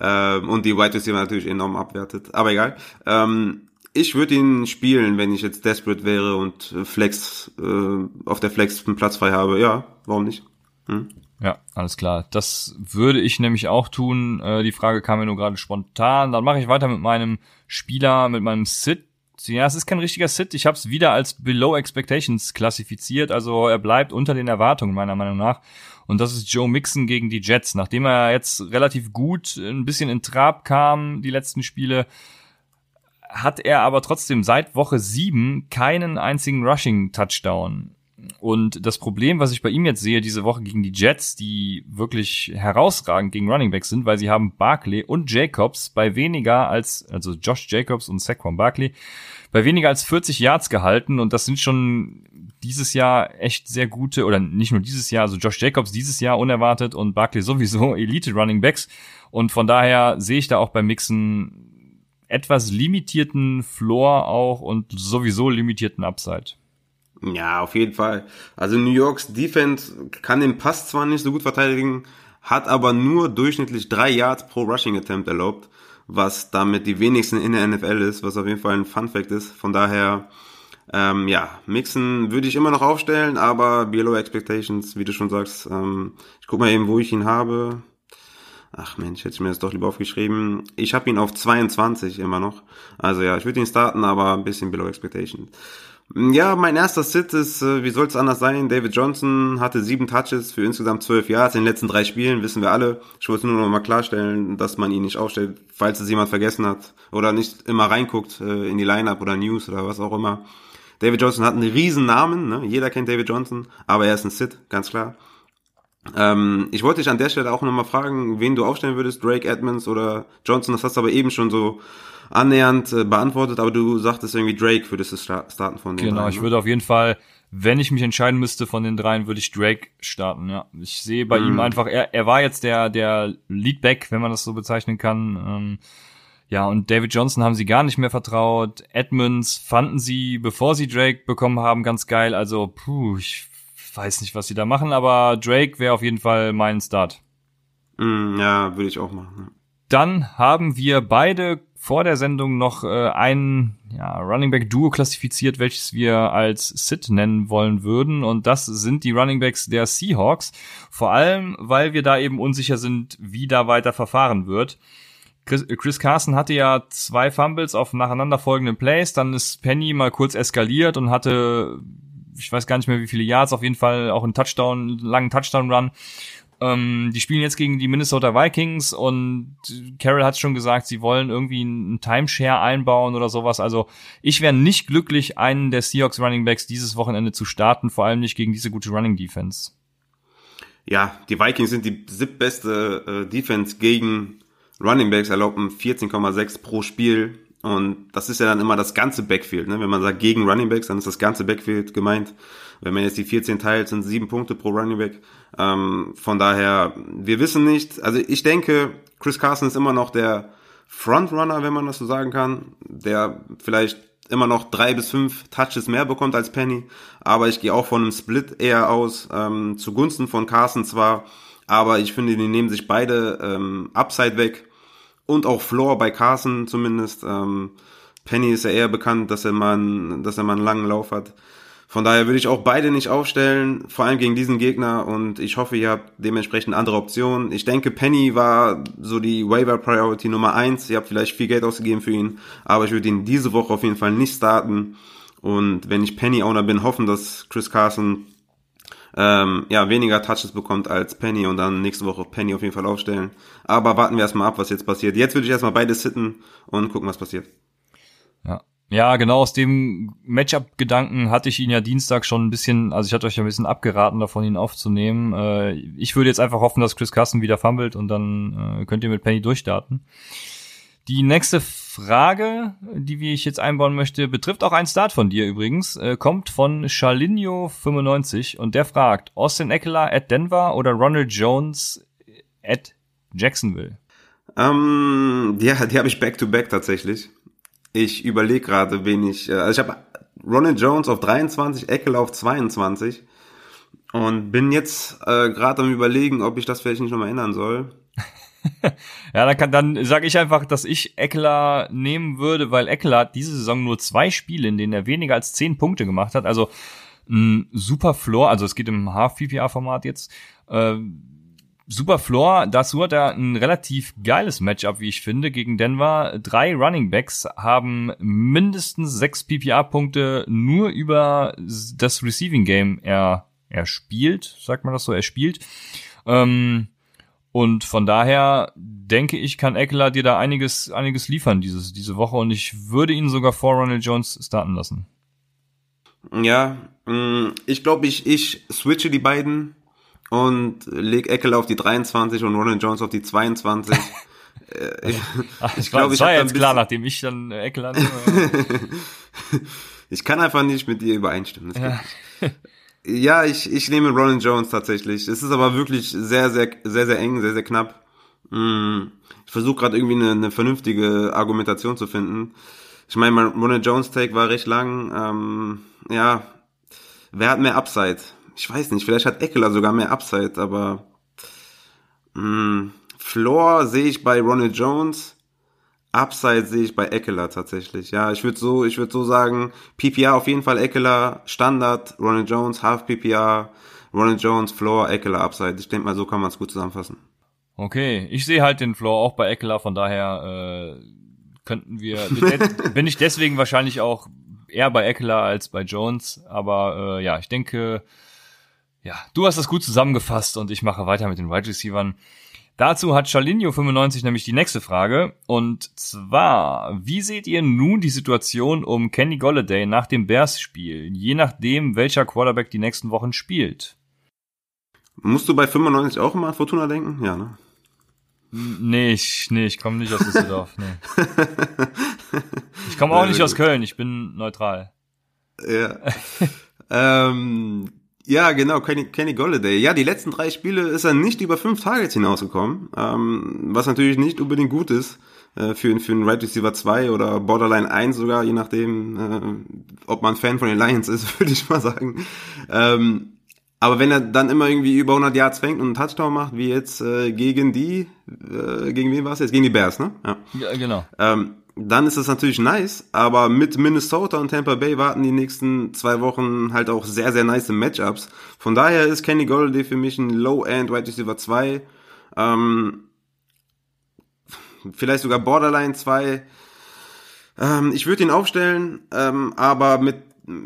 Ähm, und die Wide Receiver natürlich enorm abwertet. Aber egal. Ähm, ich würde ihn spielen, wenn ich jetzt desperate wäre und Flex äh, auf der Flex einen Platz frei habe. Ja, warum nicht? Hm? Ja, alles klar. Das würde ich nämlich auch tun. Äh, die Frage kam mir nur gerade spontan. Dann mache ich weiter mit meinem Spieler, mit meinem Sit. Ja, es ist kein richtiger Sit. Ich habe es wieder als Below Expectations klassifiziert. Also er bleibt unter den Erwartungen meiner Meinung nach. Und das ist Joe Mixon gegen die Jets. Nachdem er jetzt relativ gut ein bisschen in Trab kam, die letzten Spiele, hat er aber trotzdem seit Woche sieben keinen einzigen Rushing-Touchdown. Und das Problem, was ich bei ihm jetzt sehe, diese Woche gegen die Jets, die wirklich herausragend gegen Running Backs sind, weil sie haben Barkley und Jacobs bei weniger als, also Josh Jacobs und Saquon Barkley, bei weniger als 40 Yards gehalten und das sind schon dieses Jahr echt sehr gute, oder nicht nur dieses Jahr, also Josh Jacobs dieses Jahr unerwartet und Barkley sowieso Elite Running Backs und von daher sehe ich da auch beim Mixen etwas limitierten Floor auch und sowieso limitierten Upside. Ja, auf jeden Fall. Also New Yorks Defense kann den Pass zwar nicht so gut verteidigen, hat aber nur durchschnittlich drei Yards pro Rushing Attempt erlaubt, was damit die wenigsten in der NFL ist, was auf jeden Fall ein Fun Fact ist. Von daher, ähm, ja, Mixen würde ich immer noch aufstellen, aber below expectations, wie du schon sagst. Ähm, ich guck mal eben, wo ich ihn habe. Ach Mensch, hätte ich mir das doch lieber aufgeschrieben. Ich habe ihn auf 22 immer noch. Also ja, ich würde ihn starten, aber ein bisschen below expectations. Ja, mein erster Sit ist, äh, wie soll es anders sein? David Johnson hatte sieben Touches für insgesamt zwölf Yards in den letzten drei Spielen, wissen wir alle. Ich wollte nur noch mal klarstellen, dass man ihn nicht aufstellt, falls es jemand vergessen hat oder nicht immer reinguckt äh, in die Lineup oder News oder was auch immer. David Johnson hat einen riesen Namen, ne? jeder kennt David Johnson, aber er ist ein Sit, ganz klar. Ähm, ich wollte dich an der Stelle auch nochmal fragen, wen du aufstellen würdest, Drake Edmonds oder Johnson, das hast du aber eben schon so annähernd äh, beantwortet, aber du sagtest irgendwie Drake würdest du starten von den Genau, dreien, ich ne? würde auf jeden Fall, wenn ich mich entscheiden müsste von den dreien, würde ich Drake starten, ja. Ich sehe bei mm. ihm mhm. einfach, er, er war jetzt der, der Leadback, wenn man das so bezeichnen kann. Ähm, ja, und David Johnson haben sie gar nicht mehr vertraut. Edmonds fanden sie, bevor sie Drake bekommen haben, ganz geil. Also, puh, ich weiß nicht, was sie da machen, aber Drake wäre auf jeden Fall mein Start. Mm, ja, würde ich auch machen. dann haben wir beide vor der Sendung noch äh, ein ja, Running Back Duo klassifiziert, welches wir als Sit nennen wollen würden. Und das sind die Running Backs der Seahawks. Vor allem, weil wir da eben unsicher sind, wie da weiter verfahren wird. Chris, Chris Carson hatte ja zwei Fumbles auf nacheinander folgenden Plays. Dann ist Penny mal kurz eskaliert und hatte, ich weiß gar nicht mehr wie viele Yards, auf jeden Fall auch einen Touchdown, einen langen Touchdown-Run. Ähm, die spielen jetzt gegen die Minnesota Vikings und Carol hat schon gesagt, sie wollen irgendwie einen Timeshare einbauen oder sowas. Also ich wäre nicht glücklich, einen der Seahawks Running Backs dieses Wochenende zu starten, vor allem nicht gegen diese gute Running Defense. Ja, die Vikings sind die siebtbeste äh, Defense gegen Running Backs, erlauben 14,6 pro Spiel. Und das ist ja dann immer das ganze Backfield. Ne? Wenn man sagt gegen Running Backs, dann ist das ganze Backfield gemeint. Wenn man jetzt die 14 teilt, sind sieben Punkte pro Running Back. Ähm, von daher, wir wissen nicht. Also ich denke, Chris Carson ist immer noch der Frontrunner, wenn man das so sagen kann, der vielleicht immer noch drei bis fünf Touches mehr bekommt als Penny. Aber ich gehe auch von einem Split eher aus, ähm, zugunsten von Carson zwar. Aber ich finde, die nehmen sich beide ähm, Upside weg und auch Floor bei Carson zumindest. Ähm, Penny ist ja eher bekannt, dass er mal, einen, dass er mal einen langen Lauf hat. Von daher würde ich auch beide nicht aufstellen, vor allem gegen diesen Gegner. Und ich hoffe, ihr habt dementsprechend andere Optionen. Ich denke, Penny war so die Waiver Priority Nummer eins. Ihr habt vielleicht viel Geld ausgegeben für ihn, aber ich würde ihn diese Woche auf jeden Fall nicht starten. Und wenn ich Penny Owner bin, hoffen, dass Chris Carson ähm, ja, weniger Touches bekommt als Penny und dann nächste Woche Penny auf jeden Fall aufstellen. Aber warten wir erstmal ab, was jetzt passiert. Jetzt würde ich erstmal beide sitten und gucken, was passiert. Ja. Ja, genau aus dem Matchup-Gedanken hatte ich ihn ja Dienstag schon ein bisschen, also ich hatte euch ja ein bisschen abgeraten davon, ihn aufzunehmen. Äh, ich würde jetzt einfach hoffen, dass Chris Carson wieder fummelt und dann äh, könnt ihr mit Penny durchstarten. Die nächste Frage, die ich jetzt einbauen möchte, betrifft auch einen Start von dir übrigens, äh, kommt von Charlinho95 und der fragt, Austin Eckler at Denver oder Ronald Jones at Jacksonville? Ähm, ja, die habe ich back-to-back tatsächlich. Ich überlege gerade, wen ich, äh, also ich habe Ronald Jones auf 23, Eckler auf 22 und bin jetzt äh, gerade am überlegen, ob ich das vielleicht nicht nochmal ändern soll. ja, dann kann dann sage ich einfach, dass ich Eckler nehmen würde, weil Eckler hat diese Saison nur zwei Spiele, in denen er weniger als zehn Punkte gemacht hat. Also ein super Floor, also es geht im Half-PPA-Format jetzt. Äh, super Floor, dazu hat er ein relativ geiles Matchup, wie ich finde, gegen Denver. Drei Running Backs haben mindestens sechs PPA-Punkte nur über das Receiving Game er, er spielt, sagt man das so, er spielt. Ähm, und von daher denke ich, kann Eckler dir da einiges, einiges liefern dieses, diese Woche und ich würde ihn sogar vor Ronald Jones starten lassen. Ja, mm, ich glaube, ich, ich switche die beiden und leg Eckler auf die 23 und Ronald Jones auf die 22. Äh, ich, Ach, ich glaube, ich war jetzt klar, nachdem ich dann Eckler Ich kann einfach nicht mit dir übereinstimmen. Ja. Ja, ich, ich nehme Ronan Jones tatsächlich. Es ist aber wirklich sehr, sehr, sehr, sehr eng, sehr, sehr knapp. Mm, ich versuche gerade irgendwie eine, eine vernünftige Argumentation zu finden. Ich meine, mein Ronan Jones Take war recht lang. Ähm, ja, wer hat mehr Upside? Ich weiß nicht, vielleicht hat Eckler sogar mehr Upside, aber mh, mm, Floor sehe ich bei Ronald Jones. Upside sehe ich bei Eckler tatsächlich. Ja, ich würde so, ich würde so sagen, PPR auf jeden Fall Eckler, Standard, Ronald Jones, Half PPR, Ronald Jones, Floor, Eckler, Upside. Ich denke mal, so kann man es gut zusammenfassen. Okay, ich sehe halt den Floor auch bei Eckler, von daher äh, könnten wir, bin ich deswegen wahrscheinlich auch eher bei Eckler als bei Jones, aber äh, ja, ich denke, ja, du hast das gut zusammengefasst und ich mache weiter mit den Wide Receivers. Dazu hat Charlinho95 nämlich die nächste Frage. Und zwar, wie seht ihr nun die Situation um Kenny Golladay nach dem Bears-Spiel, je nachdem, welcher Quarterback die nächsten Wochen spielt? Musst du bei 95 auch immer an Fortuna denken? Ja, ne? Nee, ich, nee, ich komme nicht aus Düsseldorf. Nee. Ich komme auch nicht aus Köln, ich bin neutral. Ja. ähm, ja, genau, Kenny, Kenny Golladay. Ja, die letzten drei Spiele ist er nicht über fünf Targets hinausgekommen, ähm, was natürlich nicht unbedingt gut ist äh, für, für einen Right Receiver 2 oder Borderline 1 sogar, je nachdem, äh, ob man Fan von den Lions ist, würde ich mal sagen. Ähm, Aber wenn er dann immer irgendwie über 100 Yards fängt und einen Touchdown macht, wie jetzt äh, gegen die, äh, gegen wen war es jetzt? Gegen die Bears, ne? Ja, ja genau. Ähm, dann ist das natürlich nice, aber mit Minnesota und Tampa Bay warten die nächsten zwei Wochen halt auch sehr, sehr nice Matchups. Von daher ist Kenny Golladay für mich ein Low-End Wide Receiver 2. Ähm, vielleicht sogar Borderline 2. Ähm, ich würde ihn aufstellen, ähm, aber mit,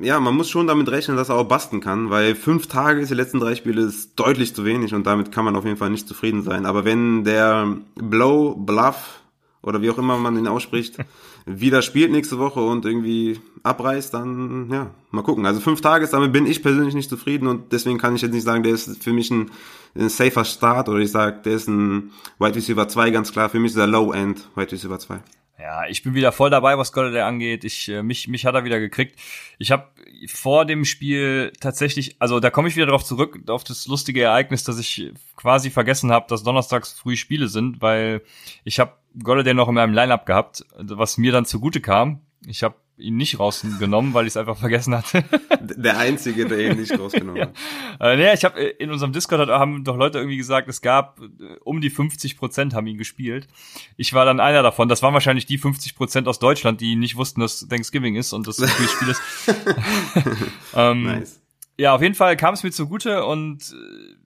ja, man muss schon damit rechnen, dass er auch basten kann, weil fünf Tage ist die letzten drei Spiele ist deutlich zu wenig und damit kann man auf jeden Fall nicht zufrieden sein. Aber wenn der Blow, Bluff oder wie auch immer man ihn ausspricht, wieder spielt nächste Woche und irgendwie abreißt, dann ja, mal gucken. Also fünf Tage, damit bin ich persönlich nicht zufrieden und deswegen kann ich jetzt nicht sagen, der ist für mich ein, ein safer Start oder ich sage, der ist ein Wide Receiver 2 ganz klar. Für mich ist er Low End Wide Receiver 2. Ja, ich bin wieder voll dabei, was Golladay angeht. Ich äh, mich mich hat er wieder gekriegt. Ich habe vor dem Spiel tatsächlich, also da komme ich wieder darauf zurück auf das lustige Ereignis, dass ich quasi vergessen habe, dass donnerstags früh Spiele sind, weil ich habe Golladay noch in meinem Lineup gehabt, was mir dann zugute kam. Ich habe ihn nicht rausgenommen, weil ich es einfach vergessen hatte. Der Einzige, der ihn nicht rausgenommen hat. Äh, nee, ich habe in unserem Discord haben doch Leute irgendwie gesagt, es gab äh, um die 50 Prozent haben ihn gespielt. Ich war dann einer davon. Das waren wahrscheinlich die 50 Prozent aus Deutschland, die nicht wussten, dass Thanksgiving ist und das ein Spiel ist. ähm, nice. Ja, auf jeden Fall kam es mir zugute und äh,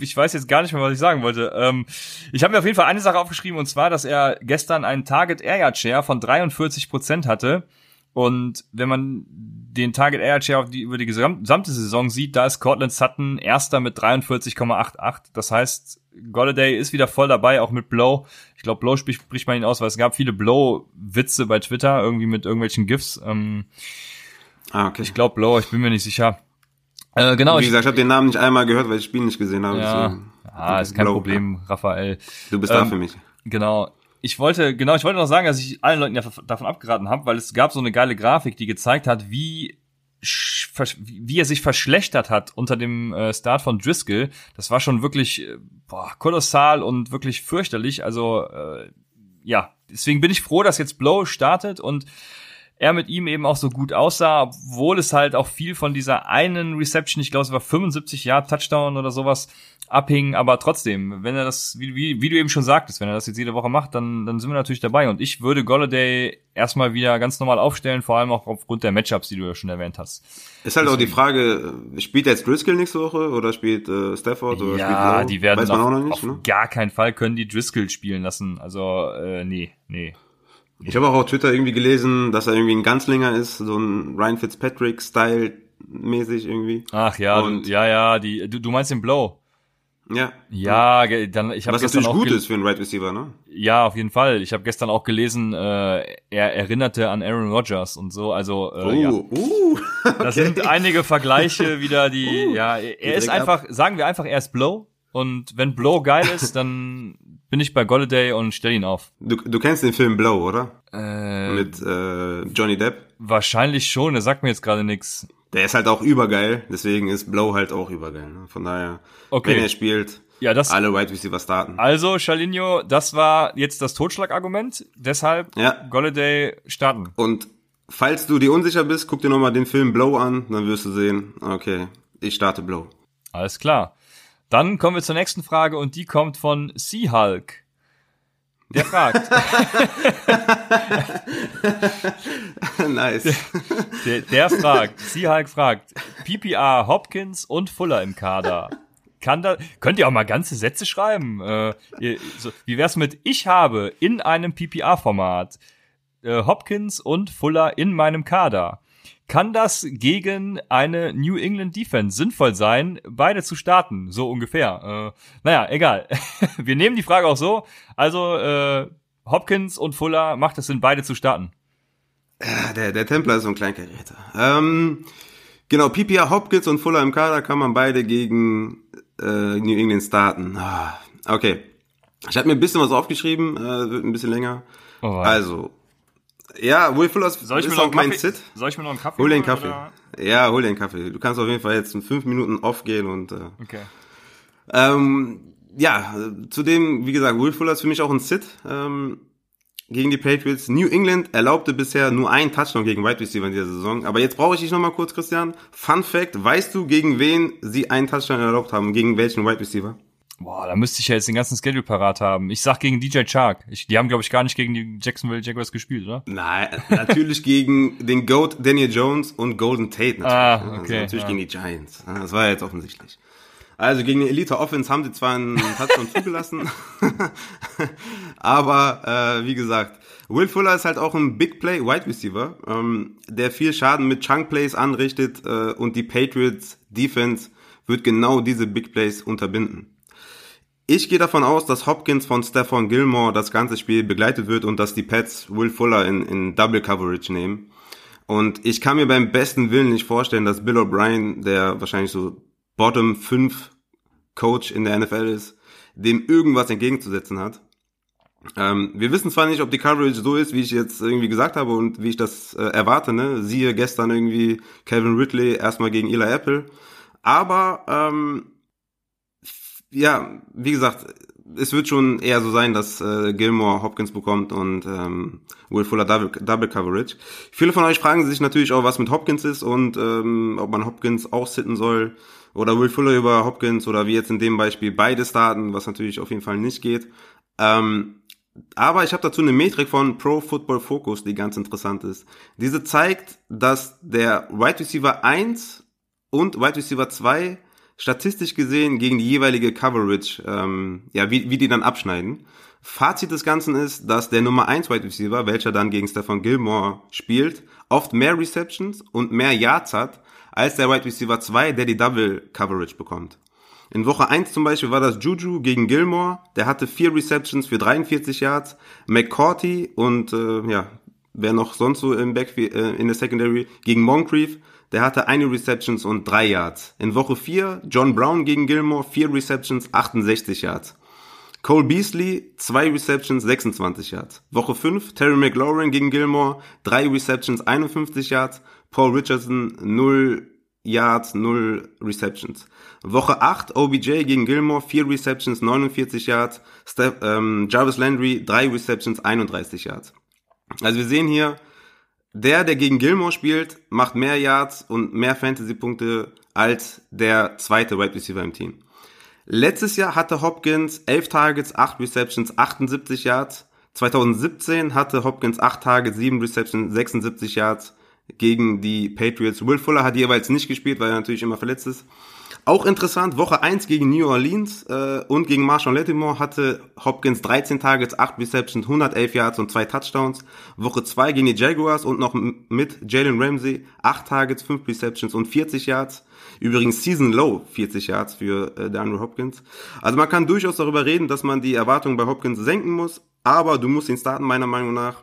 ich weiß jetzt gar nicht mehr, was ich sagen wollte. Ähm, ich habe mir auf jeden Fall eine Sache aufgeschrieben und zwar, dass er gestern einen Target Yard Share von 43 Prozent hatte. Und wenn man den Target Air Share auf die, über die gesamte Saison sieht, da ist Cortland Sutton erster mit 43,88. Das heißt, Golladay ist wieder voll dabei, auch mit Blow. Ich glaube, Blow spricht, spricht man ihn aus, weil es gab viele Blow-Witze bei Twitter, irgendwie mit irgendwelchen GIFs. Ähm, ah, okay. Ich glaube Blow, ich bin mir nicht sicher. Äh, genau. Wie gesagt, ich habe den Namen nicht einmal gehört, weil ich das Spiel nicht gesehen habe. Ja, ja ist kein Blow, Problem, Raphael. Du bist ähm, da für mich. Genau ich wollte, genau, ich wollte noch sagen, dass ich allen Leuten davon abgeraten habe, weil es gab so eine geile Grafik, die gezeigt hat, wie wie er sich verschlechtert hat unter dem äh, Start von Driscoll. Das war schon wirklich äh, boah, kolossal und wirklich fürchterlich. Also äh, ja, deswegen bin ich froh, dass jetzt Blow startet und er mit ihm eben auch so gut aussah, obwohl es halt auch viel von dieser einen Reception, ich glaube, es war 75 Jahre Touchdown oder sowas, abhing, aber trotzdem, wenn er das, wie, wie, wie du eben schon sagtest, wenn er das jetzt jede Woche macht, dann, dann sind wir natürlich dabei. Und ich würde Golladay erstmal wieder ganz normal aufstellen, vor allem auch aufgrund der Matchups, die du ja schon erwähnt hast. Ist halt Deswegen. auch die Frage, spielt jetzt Driscoll nächste Woche oder spielt äh, Stafford oder ja, spielt die werden Weiß man auf, auch noch nicht, auf ne? gar keinen Fall können die Driscoll spielen lassen. Also, äh, nee, nee. Ich habe auch auf Twitter irgendwie gelesen, dass er irgendwie ein Ganzlinger ist, so ein Ryan Fitzpatrick-Style mäßig irgendwie. Ach ja, und ja, ja, die, du, du meinst den Blow. Ja. Ja, dann ich habe gestern auch gut ist für einen Right Receiver, ne? Ja, auf jeden Fall. Ich habe gestern auch gelesen, äh, er erinnerte an Aaron Rodgers und so. Also äh, uh, ja. uh, okay. da sind einige Vergleiche wieder, die uh, ja, er ist einfach, ab. sagen wir einfach, er ist Blow und wenn Blow geil ist, dann bin ich bei Golladay und stell ihn auf. Du, du kennst den Film Blow, oder? Äh, Mit äh, Johnny Depp? Wahrscheinlich schon. Er sagt mir jetzt gerade nix. Der ist halt auch übergeil, deswegen ist Blow halt auch übergeil. Ne? Von daher, okay. wenn er spielt, ja, das, alle Wide Receiver starten. Also, Chalinho, das war jetzt das Totschlagargument. Deshalb ja. Golladay starten. Und falls du dir unsicher bist, guck dir nochmal den Film Blow an, dann wirst du sehen, okay, ich starte Blow. Alles klar. Dann kommen wir zur nächsten Frage und die kommt von Sea-Hulk. Der fragt. nice. Der, der fragt, Seahulk fragt, PPR, Hopkins und Fuller im Kader. Kann da, könnt ihr auch mal ganze Sätze schreiben? Äh, ihr, so, wie wär's mit ich habe in einem PPR-Format äh, Hopkins und Fuller in meinem Kader? Kann das gegen eine New England Defense sinnvoll sein, beide zu starten? So ungefähr. Äh, naja, egal. Wir nehmen die Frage auch so. Also äh, Hopkins und Fuller macht es Sinn, beide zu starten. Ja, der, der Templer ist so ein Kleingeräter. Ähm, genau, PPR Hopkins und Fuller im Kader kann man beide gegen äh, New England starten. Ah, okay. Ich habe mir ein bisschen was aufgeschrieben, äh, wird ein bisschen länger. Oh, also, ja, Will Fuller Soll ich ist auch mein Sit. Soll ich mir noch einen Kaffee Hol den Kaffee. Oder? Ja, hol den Kaffee. Du kannst auf jeden Fall jetzt in fünf Minuten off gehen und äh, okay. Ähm, ja, zudem, wie gesagt, Will Fuller ist für mich auch ein Sit. Ähm, gegen die Patriots. New England erlaubte bisher nur einen Touchdown gegen Wide Receiver in dieser Saison. Aber jetzt brauche ich dich nochmal kurz, Christian. Fun Fact, weißt du, gegen wen sie einen Touchdown erlaubt haben? Gegen welchen Wide Receiver? Boah, da müsste ich ja jetzt den ganzen Schedule parat haben. Ich sag gegen DJ Chark. Ich, die haben, glaube ich, gar nicht gegen die Jacksonville Jaguars gespielt, oder? Nein, natürlich gegen den GOAT Daniel Jones und Golden Tate natürlich. Ah, Also okay, natürlich ja. gegen die Giants. Das war ja jetzt offensichtlich. Also gegen die Elite Offense haben sie zwar einen Touchdown zugelassen, aber äh, wie gesagt, Will Fuller ist halt auch ein Big Play Wide Receiver, ähm, der viel Schaden mit Chunk Plays anrichtet äh, und die Patriots Defense wird genau diese Big Plays unterbinden. Ich gehe davon aus, dass Hopkins von Stephon Gilmore das ganze Spiel begleitet wird und dass die Pets Will Fuller in, in Double Coverage nehmen. Und ich kann mir beim besten Willen nicht vorstellen, dass Bill O'Brien, der wahrscheinlich so Bottom 5 Coach in der NFL ist, dem irgendwas entgegenzusetzen hat. Ähm, wir wissen zwar nicht, ob die Coverage so ist, wie ich jetzt irgendwie gesagt habe und wie ich das äh, erwarte. Ne? Siehe gestern irgendwie Kevin Ridley erstmal gegen Eli Apple. Aber ähm, ja, wie gesagt, es wird schon eher so sein, dass äh, Gilmore Hopkins bekommt und ähm, Will Fuller Double, Double Coverage. Viele von euch fragen sich natürlich auch, was mit Hopkins ist und ähm, ob man Hopkins auch sitten soll oder Will Fuller über Hopkins oder wie jetzt in dem Beispiel beide starten, was natürlich auf jeden Fall nicht geht. Ähm, aber ich habe dazu eine Metrik von Pro Football Focus, die ganz interessant ist. Diese zeigt, dass der Wide Receiver 1 und Wide Receiver 2 statistisch gesehen gegen die jeweilige Coverage, ähm, ja, wie, wie die dann abschneiden. Fazit des Ganzen ist, dass der Nummer 1 Wide Receiver, welcher dann gegen Stefan Gilmore spielt, oft mehr Receptions und mehr Yards hat, als der Wide Receiver 2, der die Double Coverage bekommt. In Woche 1 zum Beispiel war das Juju gegen Gilmore, der hatte vier Receptions für 43 Yards, McCourty und äh, ja, wer noch sonst so im Backfield, äh, in der Secondary gegen Moncrief, der hatte eine Receptions und drei Yards. In Woche 4 John Brown gegen Gilmore, vier Receptions, 68 Yards. Cole Beasley, zwei Receptions, 26 Yards. Woche 5 Terry McLaurin gegen Gilmore, drei Receptions, 51 Yards. Paul Richardson, 0 Yards, 0 Receptions. Woche 8 OBJ gegen Gilmore, 4 Receptions, 49 Yards. Steph, ähm, Jarvis Landry, 3 Receptions, 31 Yards. Also wir sehen hier, der, der gegen Gilmore spielt, macht mehr Yards und mehr Fantasy-Punkte als der zweite Wide Receiver im Team. Letztes Jahr hatte Hopkins 11 Targets, 8 Receptions, 78 Yards. 2017 hatte Hopkins 8 Targets, 7 Receptions, 76 Yards gegen die Patriots. Will Fuller hat jeweils nicht gespielt, weil er natürlich immer verletzt ist. Auch interessant, Woche 1 gegen New Orleans äh, und gegen Marshall Lattimore hatte Hopkins 13 Targets, 8 Receptions, 111 Yards und 2 Touchdowns. Woche 2 gegen die Jaguars und noch mit Jalen Ramsey 8 Targets, 5 Receptions und 40 Yards. Übrigens Season Low 40 Yards für äh, Andrew Hopkins. Also man kann durchaus darüber reden, dass man die Erwartungen bei Hopkins senken muss, aber du musst ihn starten meiner Meinung nach,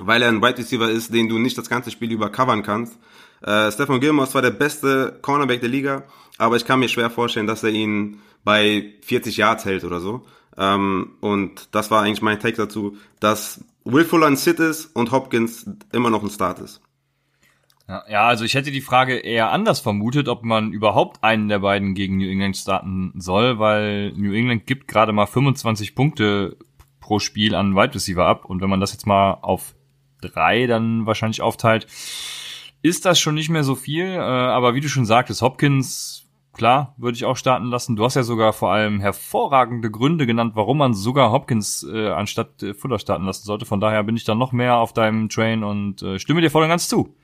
weil er ein Wide Receiver ist, den du nicht das ganze Spiel über covern kannst. Äh, Stefan ist zwar der beste Cornerback der Liga, aber ich kann mir schwer vorstellen, dass er ihn bei 40 Yards hält oder so. Ähm, und das war eigentlich mein Take dazu, dass Will Fuller ein Sit ist und Hopkins immer noch ein Start ist. Ja, ja, also ich hätte die Frage eher anders vermutet, ob man überhaupt einen der beiden gegen New England starten soll, weil New England gibt gerade mal 25 Punkte pro Spiel an Wide Receiver ab und wenn man das jetzt mal auf drei dann wahrscheinlich aufteilt, ist das schon nicht mehr so viel, äh, aber wie du schon sagtest, Hopkins, klar, würde ich auch starten lassen. Du hast ja sogar vor allem hervorragende Gründe genannt, warum man sogar Hopkins äh, anstatt äh, Fuller starten lassen sollte. Von daher bin ich dann noch mehr auf deinem Train und äh, stimme dir voll und ganz zu.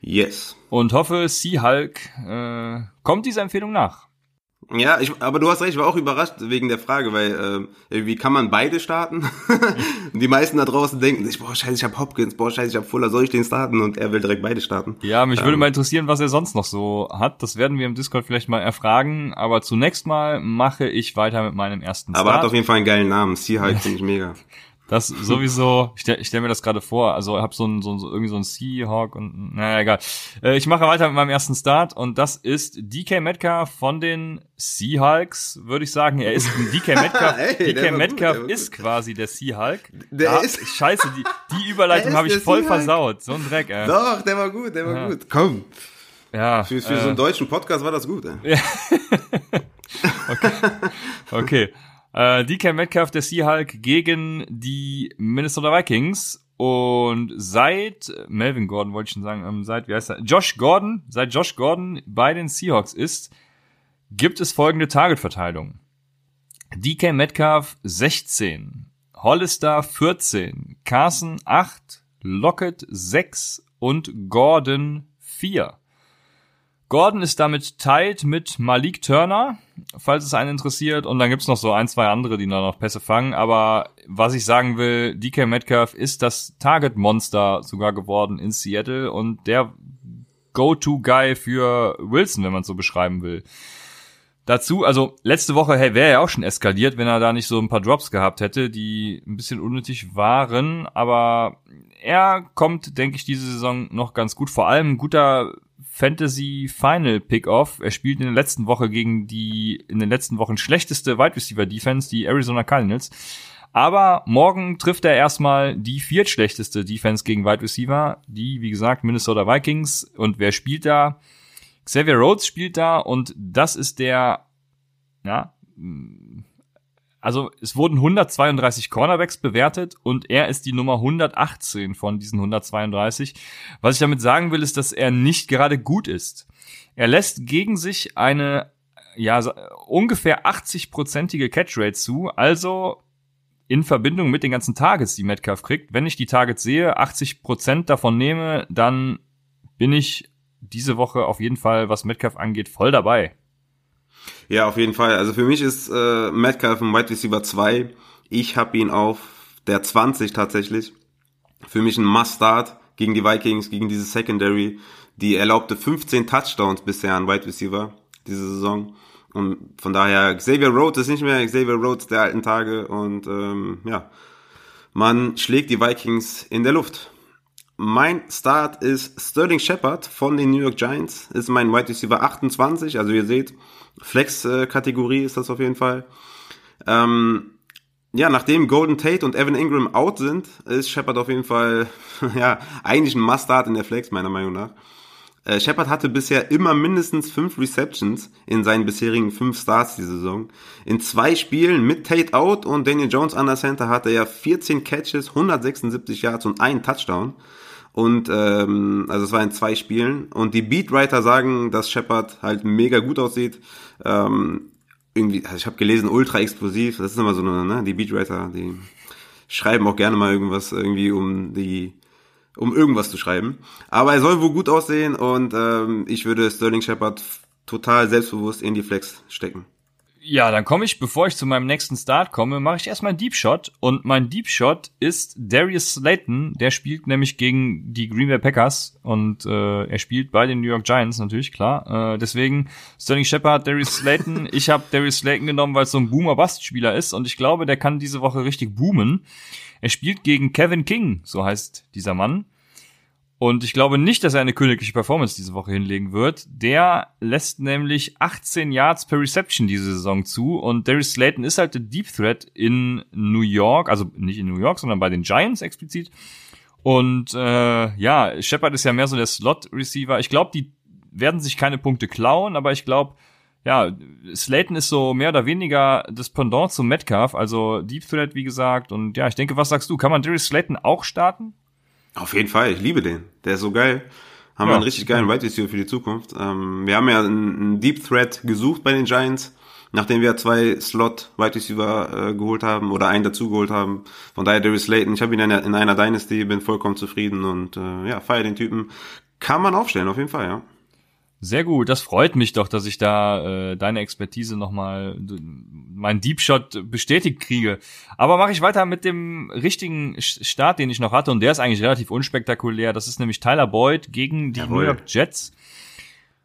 Yes. Und hoffe, Sea-Hulk äh, kommt dieser Empfehlung nach. Ja, ich, aber du hast recht, ich war auch überrascht wegen der Frage, weil äh, wie kann man beide starten? die meisten da draußen denken sich, boah, scheiße, ich hab Hopkins, boah, scheiße, ich hab Fuller, soll ich den starten? Und er will direkt beide starten. Ja, mich Ähm. würde mal interessieren, was er sonst noch so hat. Das werden wir im Discord vielleicht mal erfragen. Aber zunächst mal mache ich weiter mit meinem ersten Aber Start. hat auf jeden Fall einen geilen Namen. Sea Hulk finde ich mega. Das sowieso, ich stelle stell mir das gerade vor, also ich habe so ein, so, so irgendwie so ein Seahawk und naja, egal. Äh, ich mache weiter mit meinem ersten Start und das ist DK Metcalf von den Seahawks, würde ich sagen. Er ist ein DK Metcalf. Ey, der DK gut, Metcalf war ist quasi der Seahawk. Der Ja, ist- scheiße, die, die Überleitung Er habe ich voll versaut. So ein Dreck, ey. Doch, der war gut, der war Ja. gut. Komm. Ja, Für, für äh, so einen deutschen Podcast war das gut, ey. Okay. Äh, DK Metcalf, der Seahulk, gegen die Minnesota Vikings. Und seit Melvin Gordon wollte ich schon sagen, ähm, seit wie heißt er? Josh Gordon, seit Josh Gordon bei den Seahawks ist, gibt es folgende Targetverteilung. DK Metcalf 16, Hollister 14, Carson 8, Lockett 6 und Gordon 4. Gordon ist damit tied mit Malik Turner, falls es einen interessiert. Und dann gibt's noch so ein, zwei andere, die noch Pässe fangen. Aber was ich sagen will, DK Metcalf ist das Target-Monster sogar geworden in Seattle und der Go-To-Guy für Wilson, wenn man so beschreiben will. Dazu, also letzte Woche hey, wäre er auch schon eskaliert, wenn er da nicht so ein paar Drops gehabt hätte, die ein bisschen unnötig waren. Aber er kommt, denke ich, diese Saison noch ganz gut. Vor allem guter Fantasy Final Pickoff. Er spielt in der letzten Woche gegen die in den letzten Wochen schlechteste Wide Receiver Defense, die Arizona Cardinals. Aber morgen trifft er erstmal die viertschlechteste Defense gegen Wide Receiver, die, wie gesagt, Minnesota Vikings. Und wer spielt da? Xavier Rhodes spielt da und das ist der, ja, also es wurden 132 Cornerbacks bewertet und er ist die Nummer 118 von diesen 132. Was ich damit sagen will, ist, dass er nicht gerade gut ist. Er lässt gegen sich eine ja ungefähr 80-prozentige Catchrate zu, also in Verbindung mit den ganzen Targets, die Metcalf kriegt. Wenn ich die Targets sehe, 80 Prozent davon nehme, dann bin ich diese Woche auf jeden Fall, was Metcalf angeht, voll dabei. Ja, auf jeden Fall. Also für mich ist äh, Metcalf ein Wide Receiver 2. Ich habe ihn auf der 20 tatsächlich. Für mich ein Must-Start gegen die Vikings, gegen diese Secondary. Die erlaubte 15 Touchdowns bisher an Wide Receiver diese Saison. Und von daher, Xavier Rhodes ist nicht mehr Xavier Rhodes der alten Tage. Und ähm, ja, man schlägt die Vikings in der Luft. Mein Start ist Sterling Shepard von den New York Giants. Ist mein Wide Receiver 28. Also ihr seht, Flex-Kategorie ist das auf jeden Fall. Ähm, ja, nachdem Golden Tate und Evan Ingram out sind, ist Shepard auf jeden Fall, ja, eigentlich ein Must-Start in der Flex, meiner Meinung nach. Äh, Shepard hatte bisher immer mindestens fünf Receptions in seinen bisherigen fünf Starts die Saison. In zwei Spielen mit Tate out und Daniel Jones an der Center hatte er 14 Catches, 176 Yards und einen Touchdown. Und ähm, also es war in zwei Spielen. Und die Beatwriter sagen, dass Shepard halt mega gut aussieht. Ähm, irgendwie, also ich habe gelesen, ultra explosiv. Das ist immer so eine, ne? Die Beatwriter, die schreiben auch gerne mal irgendwas irgendwie um die um irgendwas zu schreiben. Aber er soll wohl gut aussehen und ähm, ich würde Sterling Shepard total selbstbewusst in die Flex stecken. Ja, dann komme ich, bevor ich zu meinem nächsten Start komme, mache ich erstmal einen Deep Shot. Und mein Deep Shot ist Darius Slayton. Der spielt nämlich gegen die Green Bay Packers und äh, er spielt bei den New York Giants natürlich, klar. Äh, deswegen Sterling Shepard, Darius Slayton. ich habe Darius Slayton genommen, weil es so ein Boomer-Bust-Spieler ist und ich glaube, der kann diese Woche richtig boomen. Er spielt gegen Kevin King, so heißt dieser Mann. Und ich glaube nicht, dass er eine königliche Performance diese Woche hinlegen wird. Der lässt nämlich 18 Yards per Reception diese Saison zu. Und Darius Slayton ist halt der Deep Threat in New York, also nicht in New York, sondern bei den Giants explizit. Und äh, ja, Shepard ist ja mehr so der Slot-Receiver. Ich glaube, die werden sich keine Punkte klauen, aber ich glaube, ja, Slayton ist so mehr oder weniger das Pendant zu Metcalf, also Deep Threat, wie gesagt. Und ja, ich denke, was sagst du? Kann man Darius Slayton auch starten? Auf jeden Fall, ich liebe den. Der ist so geil. Haben ja. wir einen richtig geilen Wide Receiver für die Zukunft. Ähm, wir haben ja einen, Deep Threat gesucht bei den Giants, nachdem wir zwei Slot Wide Receiver äh, geholt haben oder einen dazu geholt haben. Von daher Darius Slayton, ich habe ihn in einer, in einer Dynasty, bin vollkommen zufrieden und äh, ja, feier den Typen. Kann man aufstellen, auf jeden Fall, ja. Sehr gut, das freut mich doch, dass ich da äh, deine Expertise nochmal, mein Deep Shot bestätigt kriege. Aber mache ich weiter mit dem richtigen Start, den ich noch hatte, und der ist eigentlich relativ unspektakulär. Das ist nämlich Tyler Boyd gegen die Jawohl. New York Jets.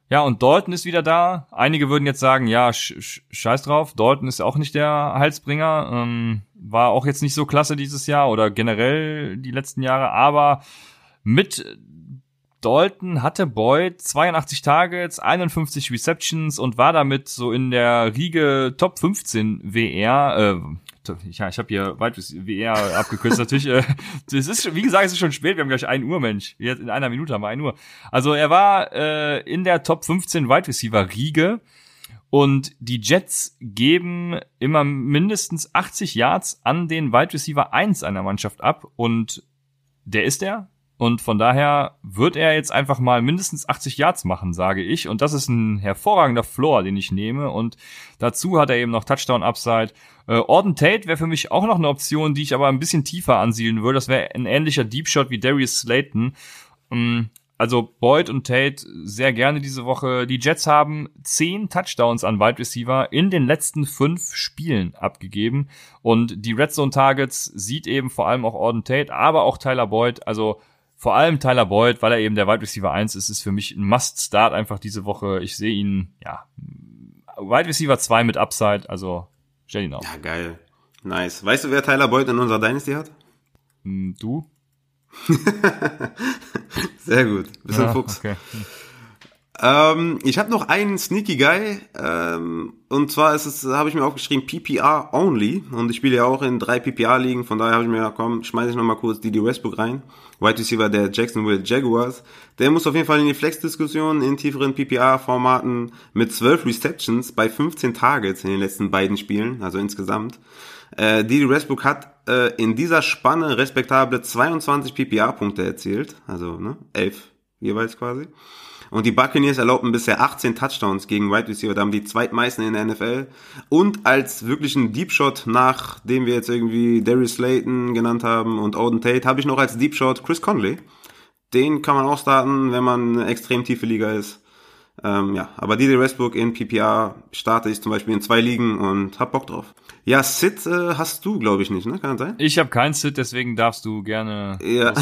Ja, und Dalton ist wieder da. Einige würden jetzt sagen, ja, sch scheiß drauf, Dalton ist auch nicht der Halsbringer. Ähm, war auch jetzt nicht so klasse dieses Jahr oder generell die letzten Jahre, aber mit Dalton hatte Boyd 82 Targets, 51 Receptions und war damit so in der Riege Top 15 WR. Äh, ich habe hier weit WR abgekürzt natürlich. Äh, es ist, wie gesagt, es ist schon spät. Wir haben gleich 1 Uhr, Mensch. Jetzt in einer Minute haben wir 1 Uhr. Also er war äh, in der Top 15 Wide Receiver Riege Und die Jets geben immer mindestens 80 Yards an den Wide Receiver 1 einer Mannschaft ab. Und der ist er. Und von daher wird er jetzt einfach mal mindestens 80 Yards machen, sage ich. Und das ist ein hervorragender Floor, den ich nehme. Und dazu hat er eben noch Touchdown-Upside. Äh, Orden Tate wäre für mich auch noch eine Option, die ich aber ein bisschen tiefer ansiedeln würde. Das wäre ein ähnlicher Deep Shot wie Darius Slayton. Ähm, also Boyd und Tate sehr gerne diese Woche. Die Jets haben zehn Touchdowns an Wide Receiver in den letzten fünf Spielen abgegeben. Und die Red Zone Targets sieht eben vor allem auch Orden Tate, aber auch Tyler Boyd. Also vor allem Tyler Boyd, weil er eben der Wide Receiver 1 ist, ist für mich ein Must-Start einfach diese Woche. Ich sehe ihn, ja, Wide Receiver 2 mit Upside, also stell ihn auf. Ja, geil. Nice. Weißt du, wer Tyler Boyd in unserer Dynasty hat? Hm, du? Sehr gut. Bisschen ja, Fuchs. Okay. Ähm, ich habe noch einen Sneaky Guy ähm, und zwar ist es, habe ich mir aufgeschrieben PPR only und ich spiele ja auch in drei PPR Ligen, von daher habe ich mir gedacht, komm, schmeiße ich noch mal kurz Didi Westbrook rein, Wide Receiver der Jacksonville Jaguars. Der muss auf jeden Fall in die Flex-Diskussion in tieferen PPR-Formaten mit 12 Receptions bei 15 Targets in den letzten beiden Spielen, also insgesamt. Äh, Didi Westbrook hat äh, in dieser Spanne respektable 22 PPR-Punkte erzielt, also ne, 11 jeweils quasi. Und die Buccaneers erlaubten bisher 18 Touchdowns gegen Wide Receiver, da haben die zweitmeisten in der NFL. Und als wirklichen Deep Shot, nachdem wir jetzt irgendwie Darius Slayton genannt haben und Odin Tate, habe ich noch als Deep Shot Chris Conley. Den kann man auch starten, wenn man eine extrem tiefe Liga ist. Ähm, ja, aber DJ Westbrook in PPR starte ich zum Beispiel in zwei Ligen und hab Bock drauf. Ja, Sid äh, hast du, glaube ich, nicht, ne? Kann das sein? Ich habe keinen Sid, deswegen darfst du gerne ja.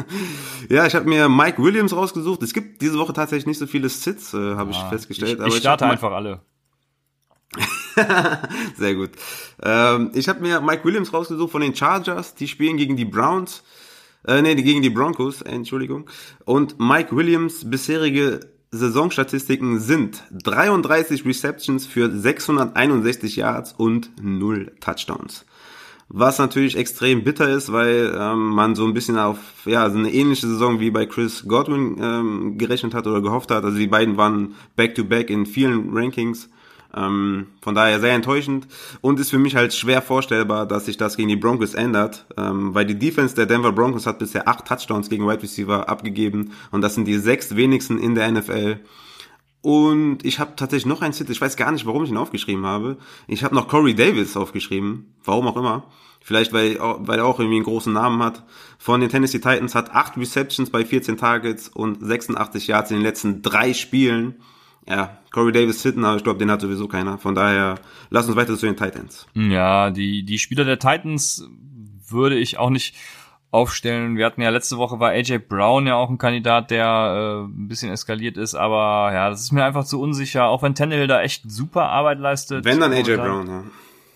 ja, ich habe mir Mike Williams rausgesucht. Es gibt diese Woche tatsächlich nicht so viele Sits, äh, habe ja, ich festgestellt. Ich, aber ich starte ich einfach alle. Sehr gut. Ähm, ich habe mir Mike Williams rausgesucht von den Chargers. Die spielen gegen die Browns. Äh, nee, gegen die Broncos, Entschuldigung. Und Mike Williams bisherige Saisonstatistiken sind 33 Receptions für 661 Yards und 0 Touchdowns. Was natürlich extrem bitter ist, weil ähm, man so ein bisschen auf ja so eine ähnliche Saison wie bei Chris Godwin ähm, gerechnet hat oder gehofft hat. Also die beiden waren back-to-back -back in vielen Rankings. Ähm, von daher sehr enttäuschend und ist für mich halt schwer vorstellbar, dass sich das gegen die Broncos ändert, ähm, weil die Defense der Denver Broncos hat bisher acht Touchdowns gegen Wide Receiver abgegeben und das sind die sechs wenigsten in der NFL. Und ich habe tatsächlich noch einen Sit, ich weiß gar nicht, warum ich ihn aufgeschrieben habe. Ich habe noch Corey Davis aufgeschrieben, warum auch immer. Vielleicht, weil, weil er auch irgendwie einen großen Namen hat. Von den Tennessee Titans hat acht Receptions bei 14 Targets und 86 Yards in den letzten drei Spielen ja, Corey Davis sitten, aber ich glaube, den hat sowieso keiner. Von daher, lass uns weiter zu den Titans. Ja, die, die Spieler der Titans würde ich auch nicht aufstellen. Wir hatten ja letzte Woche war AJ Brown ja auch ein Kandidat, der äh, ein bisschen eskaliert ist, aber ja, das ist mir einfach zu unsicher, auch wenn Tannehill da echt super Arbeit leistet. Wenn dann AJ Brown, ja.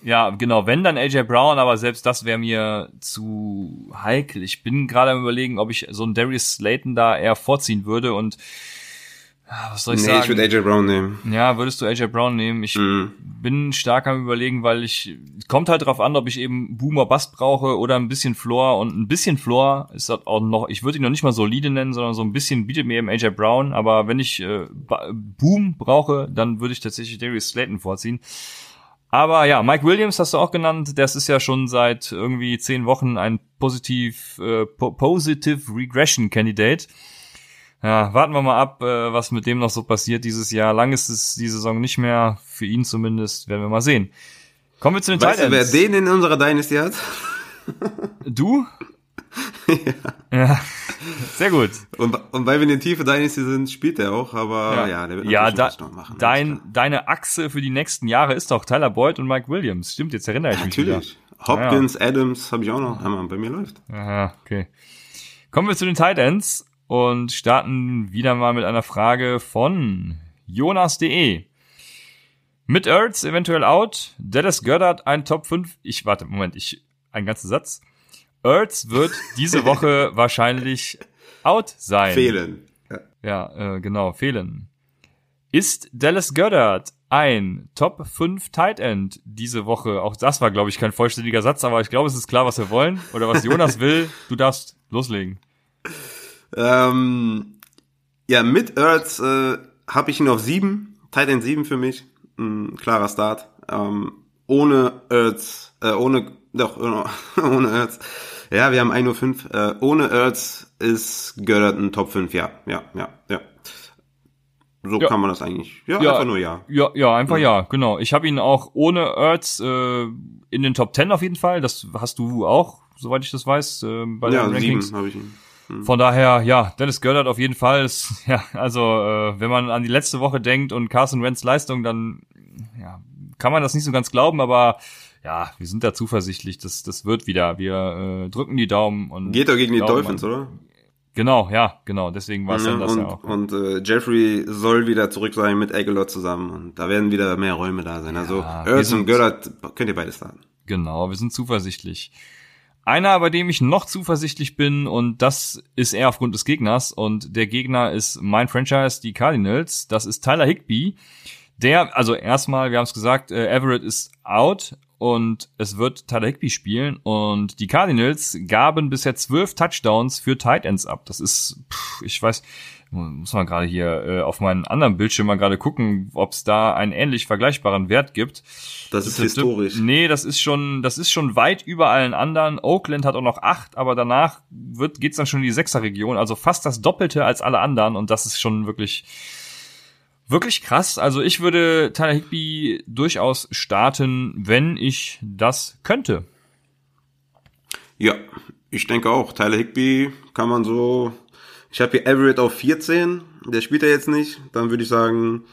Ja, genau, wenn dann AJ Brown, aber selbst das wäre mir zu heikel. Ich bin gerade am überlegen, ob ich so einen Darius Slayton da eher vorziehen würde und was soll ich nee, sagen? ich würde AJ Brown nehmen. Ja, würdest du AJ Brown nehmen? Ich mm. bin stark am überlegen, weil ich, kommt halt drauf an, ob ich eben Boomer Bust brauche oder ein bisschen Floor und ein bisschen Floor ist das auch noch, ich würde ihn noch nicht mal solide nennen, sondern so ein bisschen bietet mir eben AJ Brown, aber wenn ich äh, Boom brauche, dann würde ich tatsächlich Darius Slayton vorziehen. Aber ja, Mike Williams hast du auch genannt. Das ist ja schon seit irgendwie zehn Wochen ein positiv, äh, positive Regression Candidate. Ja, warten wir mal ab, äh, was mit dem noch so passiert dieses Jahr. Lang ist es die Saison nicht mehr, für ihn zumindest, werden wir mal sehen. Kommen wir zu den weißt Titans. Du, wer den in unserer Dynasty hat? Du? ja. ja. Sehr gut. Und, und weil wir in der Tiefe Dynasty sind, spielt er auch, aber ja, ja der wird ja, da, noch machen. Dein, deine Achse für die nächsten Jahre ist doch Tyler Boyd und Mike Williams. Stimmt, jetzt erinnere ich ja, mich natürlich. wieder. Hopkins, ja. Adams habe ich auch noch. Ja, bei mir läuft. Aha, okay. Kommen wir zu den Titans und starten wieder mal mit einer Frage von Jonas.de. Mit Ertz eventuell out, Dallas Goddard ein Top 5. Ich warte, Moment, ich ein ganzer Satz. Ertz wird diese Woche wahrscheinlich out sein. Fehlen. Ja, ja äh, genau, fehlen. Ist Dallas Goddard ein Top 5 Tight End diese Woche? Auch das war, glaube ich, kein vollständiger Satz, aber ich glaube, es ist klar, was wir wollen oder was Jonas will. Du darfst loslegen. Ähm, ja, mit Ertz äh, habe ich ihn auf sieben, Titan 7 für mich. ein klarer Start. Ähm, ohne Ertz, äh, ohne, doch, ohne Ertz. Ja, wir haben 1.05 Uhr. Äh, ohne Ertz ist Göttert ein Top 5, ja, ja, ja, ja. So ja. kann man das eigentlich. Ja, ja, einfach nur ja. Ja, ja, einfach ja, ja genau. Ich habe ihn auch ohne Ertz äh, in den Top 10 auf jeden Fall. Das hast du auch, soweit ich das weiß, äh, bei ja, den Rankings. habe ich ihn. Hm. Von daher, ja, Dennis Göttert auf jeden Fall. Ist, ja, also äh, wenn man an die letzte Woche denkt und Carson Wentz Leistung, dann ja, kann man das nicht so ganz glauben, aber ja, wir sind da zuversichtlich, das, das wird wieder. Wir äh, drücken die Daumen und. Geht doch gegen die Dolphins, an, oder? Genau, ja, genau. Deswegen war es ja, dann das und, ja auch. Und äh, Jeffrey soll wieder zurück sein mit Aguilar zusammen und da werden wieder mehr Räume da sein. Also ja, Ertz und Göttert könnt ihr beides starten. Genau, wir sind zuversichtlich. Einer, bei dem ich noch zuversichtlich bin, und das ist eher aufgrund des Gegners, und der Gegner ist mein Franchise, die Cardinals. Das ist Tyler Higby. Der, also erstmal, wir haben es gesagt, äh, Everett ist out und es wird Tyler Higby spielen und die Cardinals gaben bisher zwölf Touchdowns für Tight Ends ab. Das ist, pff, ich weiß, muss man gerade hier äh, auf meinen anderen Bildschirm mal gerade gucken, ob es da einen ähnlich vergleichbaren Wert gibt. Das ist historisch. Nee, das ist schon, das ist schon weit über allen anderen. Oakland hat auch noch acht, aber danach wird geht's dann schon in die Sechser-Region, also fast das Doppelte als alle anderen und das ist schon wirklich wirklich krass. Also ich würde Tyler Higby durchaus starten, wenn ich das könnte. Ja, ich denke auch. Tyler Higby kann man so. Ich habe hier Everett auf 14. Der spielt er jetzt nicht. Dann würde ich sagen,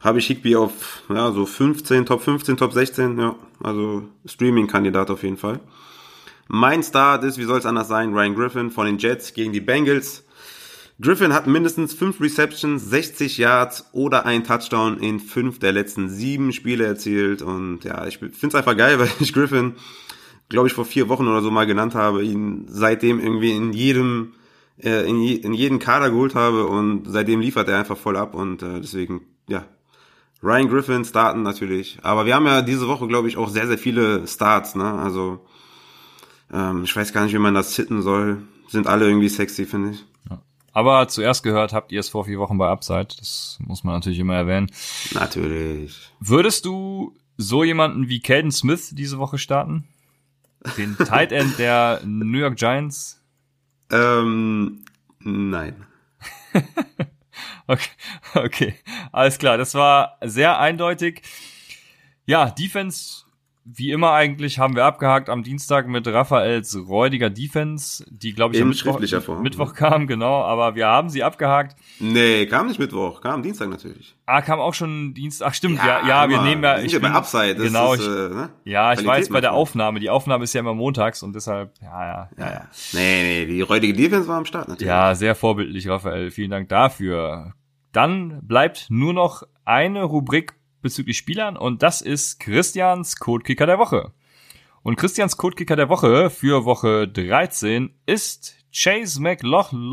habe ich Higby auf ja so 15, Top 15, Top 16. Ja, also Streaming-Kandidat auf jeden Fall. Mein Start ist, wie soll es anders sein, Ryan Griffin von den Jets gegen die Bengals. Griffin hat mindestens fünf Receptions, 60 Yards oder ein Touchdown in fünf der letzten sieben Spiele erzielt. Und ja, ich finde es einfach geil, weil ich Griffin, glaube ich, vor vier Wochen oder so mal genannt habe, ihn seitdem irgendwie in jedem, äh, in, je, in jeden Kader geholt habe und seitdem liefert er einfach voll ab und äh, deswegen, ja, Ryan Griffin starten natürlich. Aber wir haben ja diese Woche, glaube ich, auch sehr, sehr viele Starts, ne? Also, ähm, ich weiß gar nicht, wie man das sitten soll. Sind alle irgendwie sexy, finde ich. Aber zuerst gehört habt ihr es vor vier Wochen bei Upside. Das muss man natürlich immer erwähnen. Natürlich. Würdest du so jemanden wie Caden Smith diese Woche starten? Den Tight End der New York Giants? Ähm, nein. okay, okay, alles klar. Das war sehr eindeutig. Ja, Defense wie immer eigentlich haben wir abgehakt am Dienstag mit Raphaels räudiger Defense, die glaube ich In am Mittwoch. Mittwoch kam, genau, aber wir haben sie abgehakt. Nee, kam nicht Mittwoch, kam Dienstag natürlich. Ah, kam auch schon Dienstag. Ach stimmt, ja, ja, ja wir nehmen ja, ich bin, bei Upside, das genau, ist, ich, äh, ne? Ja, ich weiß bei der Aufnahme, die Aufnahme ist ja immer montags und deshalb, ja, ja, ja, ja. Nee, nee, die räudige Defense war am Start natürlich. Ja, sehr vorbildlich, Raphael, vielen Dank dafür. Dann bleibt nur noch eine Rubrik bezüglich Spielern und das ist Christians Codekicker der Woche. Und Christians Codekicker der Woche für Woche 13 ist Chase McLaughlin.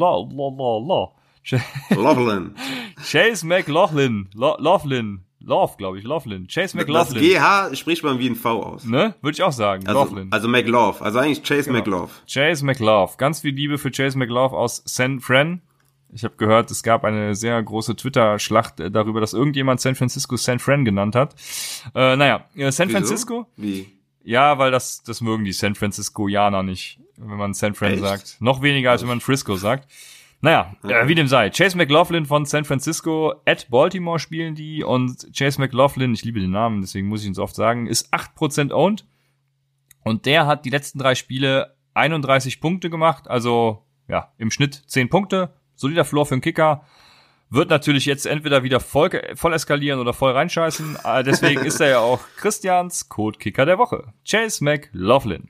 Chase McLaughlin. Laughlin. Love, glaube ich, Laughlin. Chase McLaughlin. Das GH spricht man wie ein V aus. Ne? Würde ich auch sagen. Also, Laughlin. Also McLaugh. Also eigentlich Chase genau. McLaugh. Chase McLaugh. Ganz viel Liebe für Chase McLaugh aus San Fran. Ich habe gehört, es gab eine sehr große Twitter-Schlacht äh, darüber, dass irgendjemand San Francisco San Fran genannt hat. Äh, naja, äh, San Wieso? Francisco. Wie? Ja, weil das, das mögen die San Franciscoianer nicht, wenn man San Fran Echt? sagt. Noch weniger, als wenn man Frisco sagt. Naja, okay. äh, wie dem sei. Chase McLaughlin von San Francisco at Baltimore spielen die und Chase McLaughlin, ich liebe den Namen, deswegen muss ich ihn so oft sagen, ist 8% owned und der hat die letzten drei Spiele 31 Punkte gemacht, also ja, im Schnitt 10 Punkte, solider Floor für einen Kicker, wird natürlich jetzt entweder wieder voll, voll eskalieren oder voll reinscheißen. Äh, deswegen ist er ja auch Christians Codekicker der Woche. Chase McLaughlin.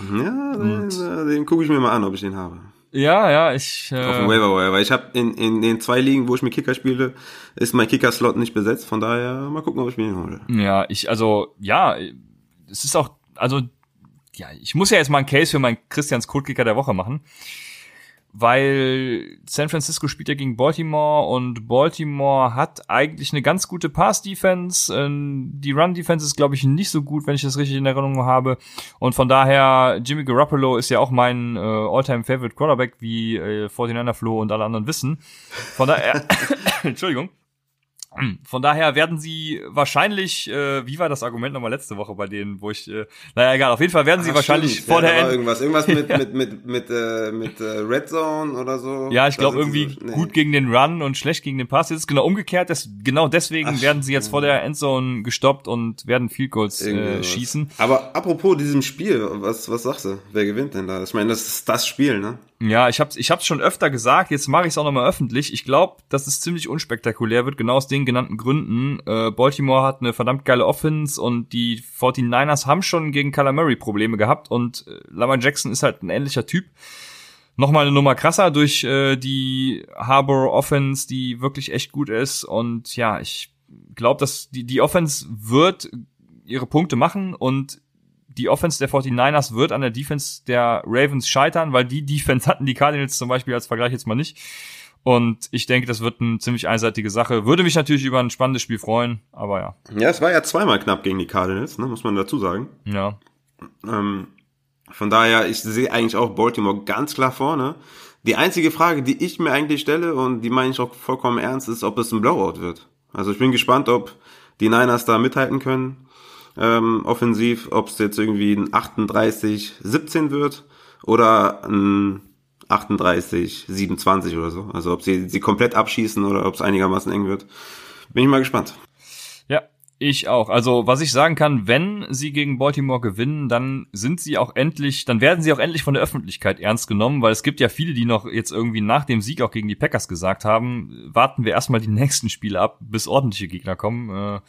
Ja, den, äh, den gucke ich mir mal an, ob ich den habe. Ja, ja, ich. Äh, Auf dem Waiver weil ich habe in, in den zwei Ligen, wo ich mit Kicker spiele, ist mein Kicker-Slot nicht besetzt. Von daher mal gucken, ob ich mir den hole. Ja, ich, also, ja, es ist auch, also, ja, ich muss ja jetzt mal einen Case für meinen Christians Codekicker der Woche machen weil San Francisco spielt ja gegen Baltimore und Baltimore hat eigentlich eine ganz gute Pass-Defense. Ähm, die Run-Defense ist, glaube ich, nicht so gut, wenn ich das richtig in Erinnerung habe. Und von daher, Jimmy Garoppolo ist ja auch mein äh, All-Time-Favorite Quarterback, wie äh, 49er Flo und alle anderen wissen. Von daher, Entschuldigung. Von daher werden sie wahrscheinlich, äh, wie war das Argument nochmal letzte Woche bei denen, wo ich, äh, naja egal, auf jeden Fall werden sie Ach, wahrscheinlich stimmt. vor ja, der war End irgendwas, irgendwas mit mit mit mit äh, mit äh, Red Zone oder so. Ja, ich glaube sie irgendwie so- nee. gut gegen den Run und schlecht gegen den Pass. Jetzt ist genau umgekehrt. Das, genau deswegen Ach, werden sie jetzt vor der Endzone gestoppt und werden Field Goals äh, schießen. Aber apropos diesem Spiel, was was sagst du? Wer gewinnt denn da? Ich meine, das ist das Spiel, ne? Ja, ich hab's, ich hab's schon öfter gesagt. Jetzt mache ich es auch nochmal öffentlich. Ich glaube, dass es ziemlich unspektakulär wird, genau aus den genannten Gründen. Äh, Baltimore hat eine verdammt geile Offense und die 49ers haben schon gegen Murray Probleme gehabt und äh, Lamar Jackson ist halt ein ähnlicher Typ. Nochmal eine Nummer krasser durch äh, die Harbor Offense, die wirklich echt gut ist. Und ja, ich glaube, dass die, die Offense wird ihre Punkte machen und die Offense der 49ers wird an der Defense der Ravens scheitern, weil die Defense hatten die Cardinals zum Beispiel als Vergleich jetzt mal nicht. Und ich denke, das wird eine ziemlich einseitige Sache. Würde mich natürlich über ein spannendes Spiel freuen, aber ja. Ja, es war ja zweimal knapp gegen die Cardinals, ne? Muss man dazu sagen. Ja. Ähm, von daher, ich sehe eigentlich auch Baltimore ganz klar vorne. Die einzige Frage, die ich mir eigentlich stelle, und die meine ich auch vollkommen ernst, ist, ob es ein Blowout wird. Also ich bin gespannt, ob die Niners da mithalten können, ähm, offensiv, ob es jetzt irgendwie ein 38-17 wird oder ein 38-27 oder so. Also ob sie sie komplett abschießen oder ob es einigermaßen eng wird. Bin ich mal gespannt. Ich auch. Also, was ich sagen kann, wenn sie gegen Baltimore gewinnen, dann sind sie auch endlich, dann werden sie auch endlich von der Öffentlichkeit ernst genommen, weil es gibt ja viele, die noch jetzt irgendwie nach dem Sieg auch gegen die Packers gesagt haben, warten wir erstmal die nächsten Spiele ab, bis ordentliche Gegner kommen. Äh,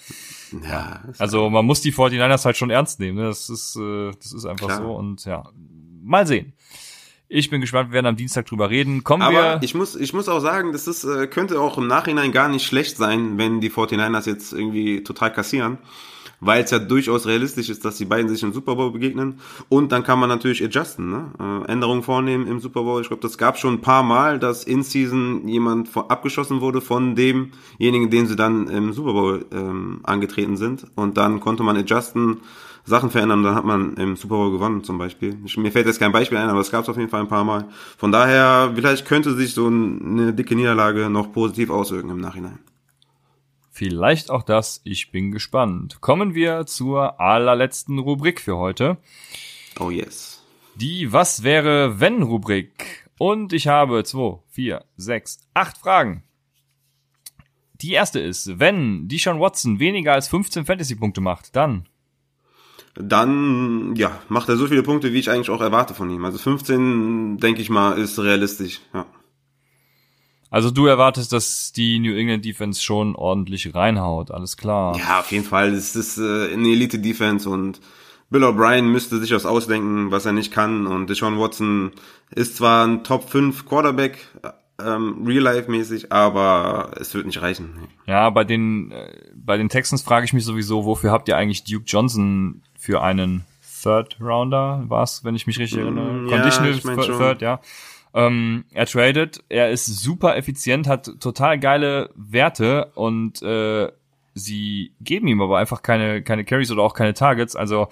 Ja, Also man muss die 49ers halt schon ernst nehmen. Ne? Das ist, äh, das ist einfach Klar. so und ja, mal sehen. Ich bin gespannt, wir werden am Dienstag drüber reden. Kommen Aber wir. ich muss, ich muss auch sagen, das ist, äh, könnte auch im Nachhinein gar nicht schlecht sein, wenn die 49ers jetzt irgendwie total kassieren. Weil es ja durchaus realistisch ist, dass die beiden sich im Super Bowl begegnen. Und dann kann man natürlich adjusten, ne? äh, Änderungen vornehmen im Super Bowl. Ich glaube, das gab schon ein paar Mal, dass in Season jemand abgeschossen wurde von demjenigen, den sie dann im Super Bowl ähm, angetreten sind. Und dann konnte man adjusten, Sachen verändern, dann hat man im Super Bowl gewonnen zum Beispiel. Ich, mir fällt jetzt kein Beispiel ein, aber es gab es auf jeden Fall ein paar Mal. Von daher, vielleicht könnte sich so ein- eine dicke Niederlage noch positiv auswirken im Nachhinein. Vielleicht auch das. Ich bin gespannt. Kommen wir zur allerletzten Rubrik für heute. Oh yes. Die Was wäre wenn Rubrik. Und ich habe zwei, vier, sechs, acht Fragen. Die erste ist, wenn Deshaun Watson weniger als 15 Fantasy-Punkte macht, dann Dann, ja, macht er so viele Punkte, wie ich eigentlich auch erwarte von ihm. Also 15, denke ich mal, ist realistisch. Ja. Also du erwartest, dass die New England Defense schon ordentlich reinhaut, alles klar. Ja, auf jeden Fall. Es ist äh, eine Elite-Defense und Bill O'Brien müsste sich was ausdenken, was er nicht kann. Und Deshaun Watson ist zwar ein Top 5 Quarterback, ähm, Real-Life-mäßig, aber es wird nicht reichen. Ja, bei den äh, bei den Texans frage ich mich sowieso, wofür habt ihr eigentlich Duke Johnson für einen Third Rounder? War's, wenn ich mich richtig erinnere? Mm, ja, Conditional ich mein Third, ja. Ähm, er tradet, er ist super effizient, hat total geile Werte und äh, sie geben ihm aber einfach keine keine Carries oder auch keine Targets. Also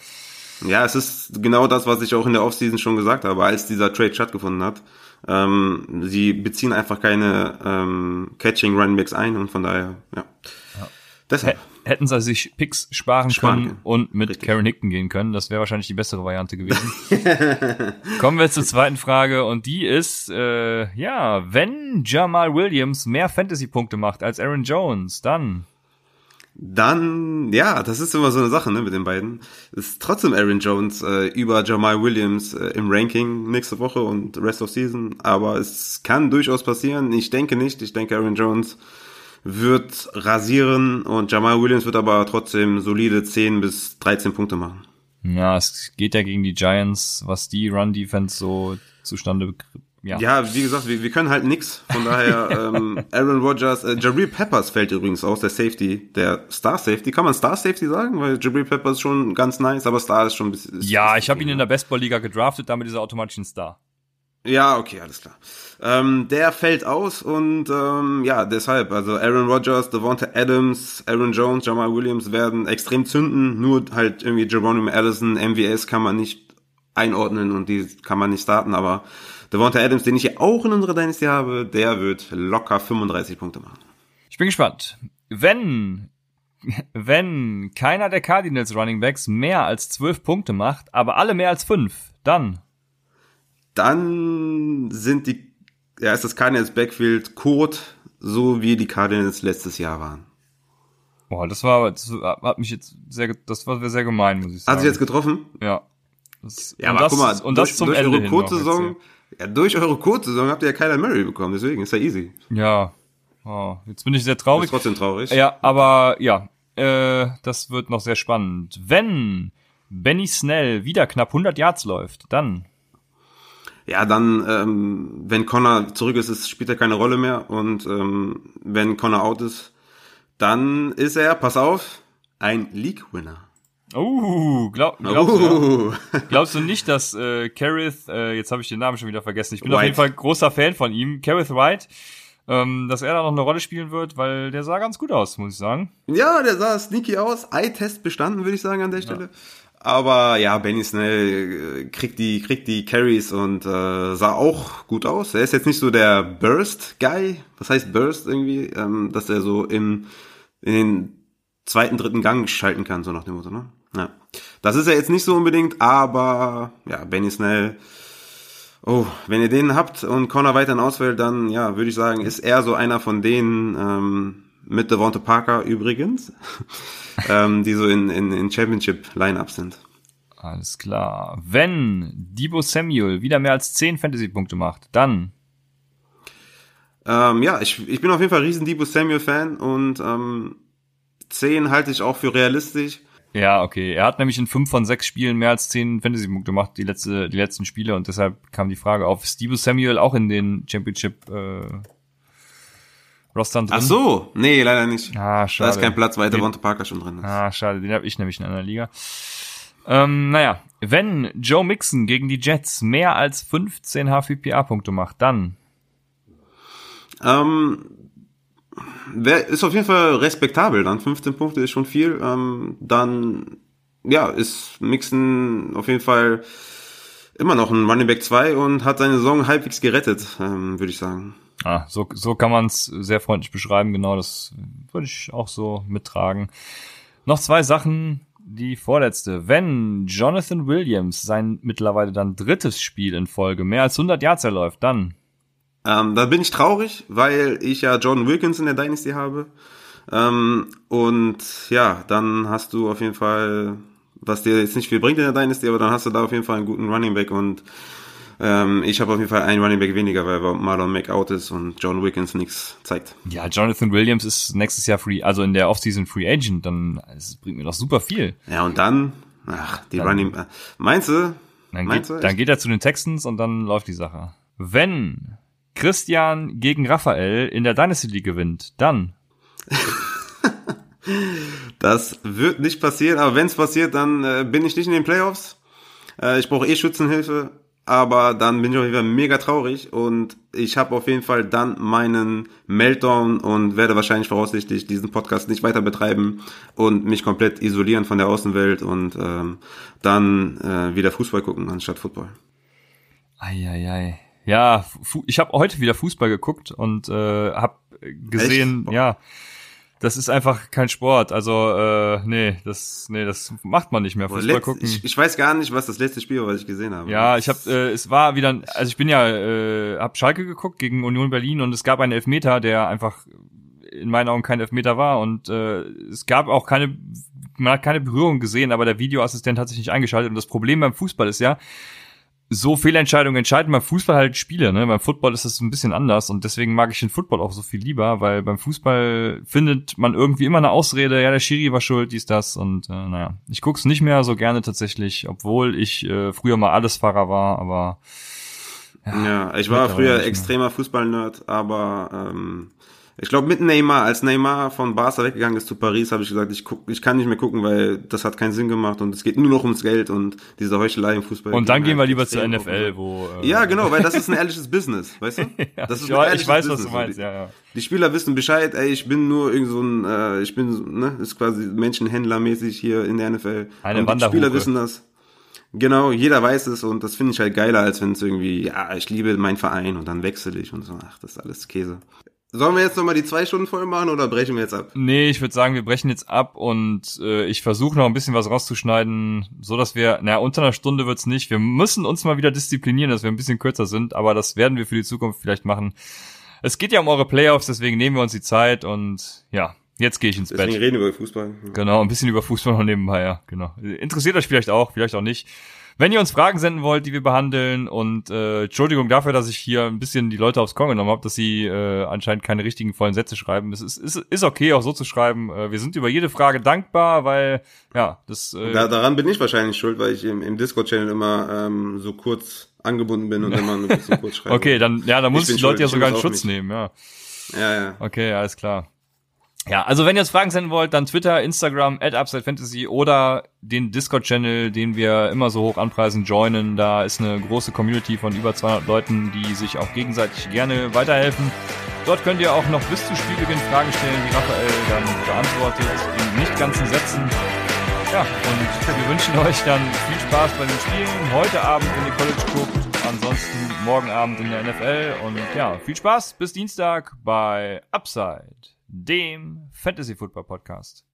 Ja, es ist genau das, was ich auch in der Offseason schon gesagt habe, als dieser Trade stattgefunden hat. Ähm, sie beziehen einfach keine ähm, Catching Runbacks ein und von daher, ja. Deshalb. Hä- hätten sie sich Picks sparen, Sparen können und mit Richtig. Karen Hickton gehen können. Das wäre wahrscheinlich die bessere Variante gewesen. Kommen wir zur zweiten Frage und die ist, äh, ja, wenn Jamal Williams mehr Fantasy-Punkte macht als Aaron Jones, dann Dann, ja, das ist immer so eine Sache, ne, mit den beiden. Ist trotzdem Aaron Jones äh, über Jamal Williams äh, im Ranking nächste Woche und Rest of Season, aber es kann durchaus passieren. Ich denke nicht. Ich denke, Aaron Jones wird rasieren und Jamal Williams wird aber trotzdem solide 10 bis 13 Punkte machen. ja, es geht ja gegen die Giants, was die Run-Defense so zustande ja. Ja, wie gesagt, wir, wir können halt nix. Von daher, ähm, Aaron Rodgers, äh, Jabril Peppers fällt übrigens aus, der Safety, der Star Safety. Kann man Star Safety sagen? Weil Jabril Peppers schon ganz nice, aber Star ist schon ein bisschen. Ja, ich habe ihn in der Baseball-Liga gedraftet, damit ist er automatisch ein Star. Ja, okay, alles klar. Ähm, der fällt aus und ähm, ja, deshalb, also Aaron Rodgers, Devonta Adams, Aaron Jones, Jamal Williams werden extrem zünden, nur halt irgendwie Geronimo Allison, MVS kann man nicht einordnen und die kann man nicht starten, aber Devonta Adams, den ich ja auch in unserer Dynasty habe, der wird locker 35 Punkte machen. Ich bin gespannt. wenn, wenn keiner der Cardinals Running Backs mehr als zwölf Punkte macht, aber alle mehr als fünf, dann. Dann sind die, ja, ist das Cardinals Backfield Code, so wie die Cardinals letztes Jahr waren. Boah, das war, das hat mich jetzt sehr, das war sehr gemein, muss ich sagen. Hat sich jetzt getroffen? Ja. Das, ja, aber das, guck mal, und das durch, zum durch Ende eure Code-Saison, ja, durch eure Code-Saison habt ihr ja keiner Murray bekommen, deswegen ist ja easy. Ja. Oh, jetzt bin ich sehr traurig. Ist trotzdem traurig. Ja, aber ja, äh, das wird noch sehr spannend. Wenn Benny Snell wieder knapp 100 Yards läuft, dann ja, dann, ähm, wenn Connor zurück ist, ist, spielt er keine Rolle mehr. Und ähm, wenn Connor out ist, dann ist er, pass auf, ein League-Winner. Uh, glaub, glaubst, uh. Du, glaubst du nicht, dass äh, Kareth, äh, jetzt habe ich den Namen schon wieder vergessen, ich bin White. auf jeden Fall großer Fan von ihm, Kareth White, ähm, dass er da noch eine Rolle spielen wird, weil der sah ganz gut aus, muss ich sagen. Ja, der sah sneaky aus, Eye-Test bestanden, würde ich sagen an der Stelle. Ja. Aber ja, Benny Snell äh, kriegt die, kriegt die Carries und äh, sah auch gut aus. Er ist jetzt nicht so der Burst-Guy. Was heißt Burst irgendwie? Ähm, dass er so im, in den zweiten, dritten Gang schalten kann, so nach dem Motto, ne? Ja. Das ist er jetzt nicht so unbedingt, aber ja, Benny Snell. Oh, wenn ihr den habt und Connor weiterhin auswählt, dann ja, würde ich sagen, ist er so einer von denen, ähm, mit Devonta Parker übrigens, ähm, die so in, in, in Championship-Lineups sind. Alles klar. Wenn Debo Samuel wieder mehr als 10 Fantasy-Punkte macht, dann. Ähm, ja, ich, ich bin auf jeden Fall riesen Debo Samuel-Fan und ähm, 10 halte ich auch für realistisch. Ja, okay. Er hat nämlich in 5 von 6 Spielen mehr als 10 Fantasy-Punkte gemacht, die, letzte, die letzten Spiele, und deshalb kam die Frage auf, ist Debo Samuel auch in den Championship äh, Rostern drin. Ach so, nee, leider nicht. Ah, schade. Da ist kein Platz, weil Devonta Parker schon drin ist. Ah, schade, den habe ich nämlich in einer Liga. Ähm, naja, wenn Joe Mixon gegen die Jets mehr als 15 HVPA-Punkte macht, dann. Ähm, wer, ist auf jeden Fall respektabel. Dann 15 Punkte ist schon viel. Ähm, dann, ja, ist Mixon auf jeden Fall immer noch ein Running Back 2 und hat seine Saison halbwegs gerettet, ähm, würde ich sagen. Ah, so, so kann man es sehr freundlich beschreiben, genau, das würde ich auch so mittragen. Noch zwei Sachen, die vorletzte. Wenn Jonathan Williams sein mittlerweile dann drittes Spiel in Folge mehr als 100 Yards erläuft, dann? Ähm, da bin ich traurig, weil ich ja John Wilkins in der Dynasty habe. Ähm, und ja, dann hast du auf jeden Fall, was dir jetzt nicht viel bringt in der Dynasty, aber dann hast du da auf jeden Fall einen guten Running Back und ähm, ich habe auf jeden Fall einen Running Back weniger, weil Marlon Mack out ist und John Wickens nichts zeigt. Ja, Jonathan Williams ist nächstes Jahr free, also in der Offseason Free Agent, dann es bringt mir doch super viel. Ja, und dann, ach, die dann, Running, äh, meinst du? Dann, meinst geht, du dann geht er zu den Texans und dann läuft die Sache. Wenn Christian gegen Raphael in der Dynasty League gewinnt, dann. das wird nicht passieren, aber wenn es passiert, dann äh, bin ich nicht in den Playoffs. Äh, ich brauche eh Schützenhilfe aber dann bin ich auf jeden Fall mega traurig und ich habe auf jeden Fall dann meinen Meltdown und werde wahrscheinlich voraussichtlich diesen Podcast nicht weiter betreiben und mich komplett isolieren von der Außenwelt und ähm, dann äh, wieder Fußball gucken anstatt Football. Eieiei. Ja, ich habe heute wieder Fußball geguckt und äh, habe gesehen, ja, das ist einfach kein Sport. Also, äh, nee, das, nee, das macht man nicht mehr. Fußball Letz, gucken. Ich, ich, weiß gar nicht, was das letzte Spiel war, was ich gesehen habe. Ja, ich habe, äh, es war wieder, also ich bin ja, äh, hab Schalke geguckt gegen Union Berlin und es gab einen Elfmeter, der einfach in meinen Augen kein Elfmeter war und äh, es gab auch keine, man hat keine Berührung gesehen, aber der Videoassistent hat sich nicht eingeschaltet und das Problem beim Fußball ist ja, so Fehlentscheidungen entscheiden beim Fußball halt Spiele, ne? Beim Football ist das ein bisschen anders und deswegen mag ich den Football auch so viel lieber, weil beim Fußball findet man irgendwie immer eine Ausrede, ja, der Schiri war schuld, dies, das und äh, naja. Ich guck's nicht mehr so gerne tatsächlich, obwohl ich äh, früher mal Allesfahrer war, aber ja, ja ich war früher extremer Fußballnerd, aber ähm, ich glaube, mit Neymar, als Neymar von Barca weggegangen ist zu Paris, habe ich gesagt, ich guck, ich kann nicht mehr gucken, weil das hat keinen Sinn gemacht und es geht nur noch ums Geld und diese Heuchelei im Fußball. Und dann gehen wir lieber zur NFL, wo. Äh, ja, genau, weil das ist ein ehrliches Business, weißt du? ja, das ist ein ehrliches ich weiß, Business. was du meinst, ja, ja. Die Spieler wissen Bescheid, ey, ich bin nur irgend so ein, äh, ich bin, ne, ist quasi Menschenhändlermäßig hier in der NFL. Eine und die Spieler wissen das. Genau, jeder weiß es und das finde ich halt geiler, als wenn es irgendwie, ja, ich liebe meinen Verein und dann wechsle ich und so. Ach, das ist alles Käse. Sollen wir jetzt nochmal die zwei Stunden voll machen oder brechen wir jetzt ab? Nee, ich würde sagen, wir brechen jetzt ab und äh, ich versuche noch ein bisschen was rauszuschneiden, so dass wir, naja, unter einer Stunde wird's nicht. Wir müssen uns mal wieder disziplinieren, dass wir ein bisschen kürzer sind, aber das werden wir für die Zukunft vielleicht machen. Es geht ja um eure Playoffs, deswegen nehmen wir uns die Zeit und ja, jetzt gehe ich ins deswegen Bett. Deswegen reden wir über Fußball. Genau, ein bisschen über Fußball noch nebenbei, ja, genau. Interessiert euch vielleicht auch, vielleicht auch nicht. Wenn ihr uns Fragen senden wollt, die wir behandeln und äh, Entschuldigung dafür, dass ich hier ein bisschen die Leute aufs Korn genommen habe, dass sie äh, anscheinend keine richtigen vollen Sätze schreiben. Es ist, ist, ist okay, auch so zu schreiben. Äh, wir sind über jede Frage dankbar, weil ja, das äh, da, daran bin ich wahrscheinlich schuld, weil ich im, im Discord-Channel immer ähm, so kurz angebunden bin und immer ein bisschen kurz schreibe. okay, dann ja, dann muss ich die Leute ja sogar in Schutz nehmen, ja. Ja, ja. Okay, alles klar. Ja, also wenn ihr uns Fragen senden wollt, dann Twitter, Instagram, at Upside Fantasy oder den Discord-Channel, den wir immer so hoch anpreisen, joinen. Da ist eine große Community von über 200 Leuten, die sich auch gegenseitig gerne weiterhelfen. Dort könnt ihr auch noch bis zu Spielbeginn Fragen stellen, die Raphael dann beantwortet in nicht ganzen Sätzen. Ja, und wir wünschen euch dann viel Spaß bei den Spielen. Heute Abend in der College Cup, ansonsten morgen Abend in der NFL. Und ja, viel Spaß bis Dienstag bei Upside dem Fantasy Football Podcast.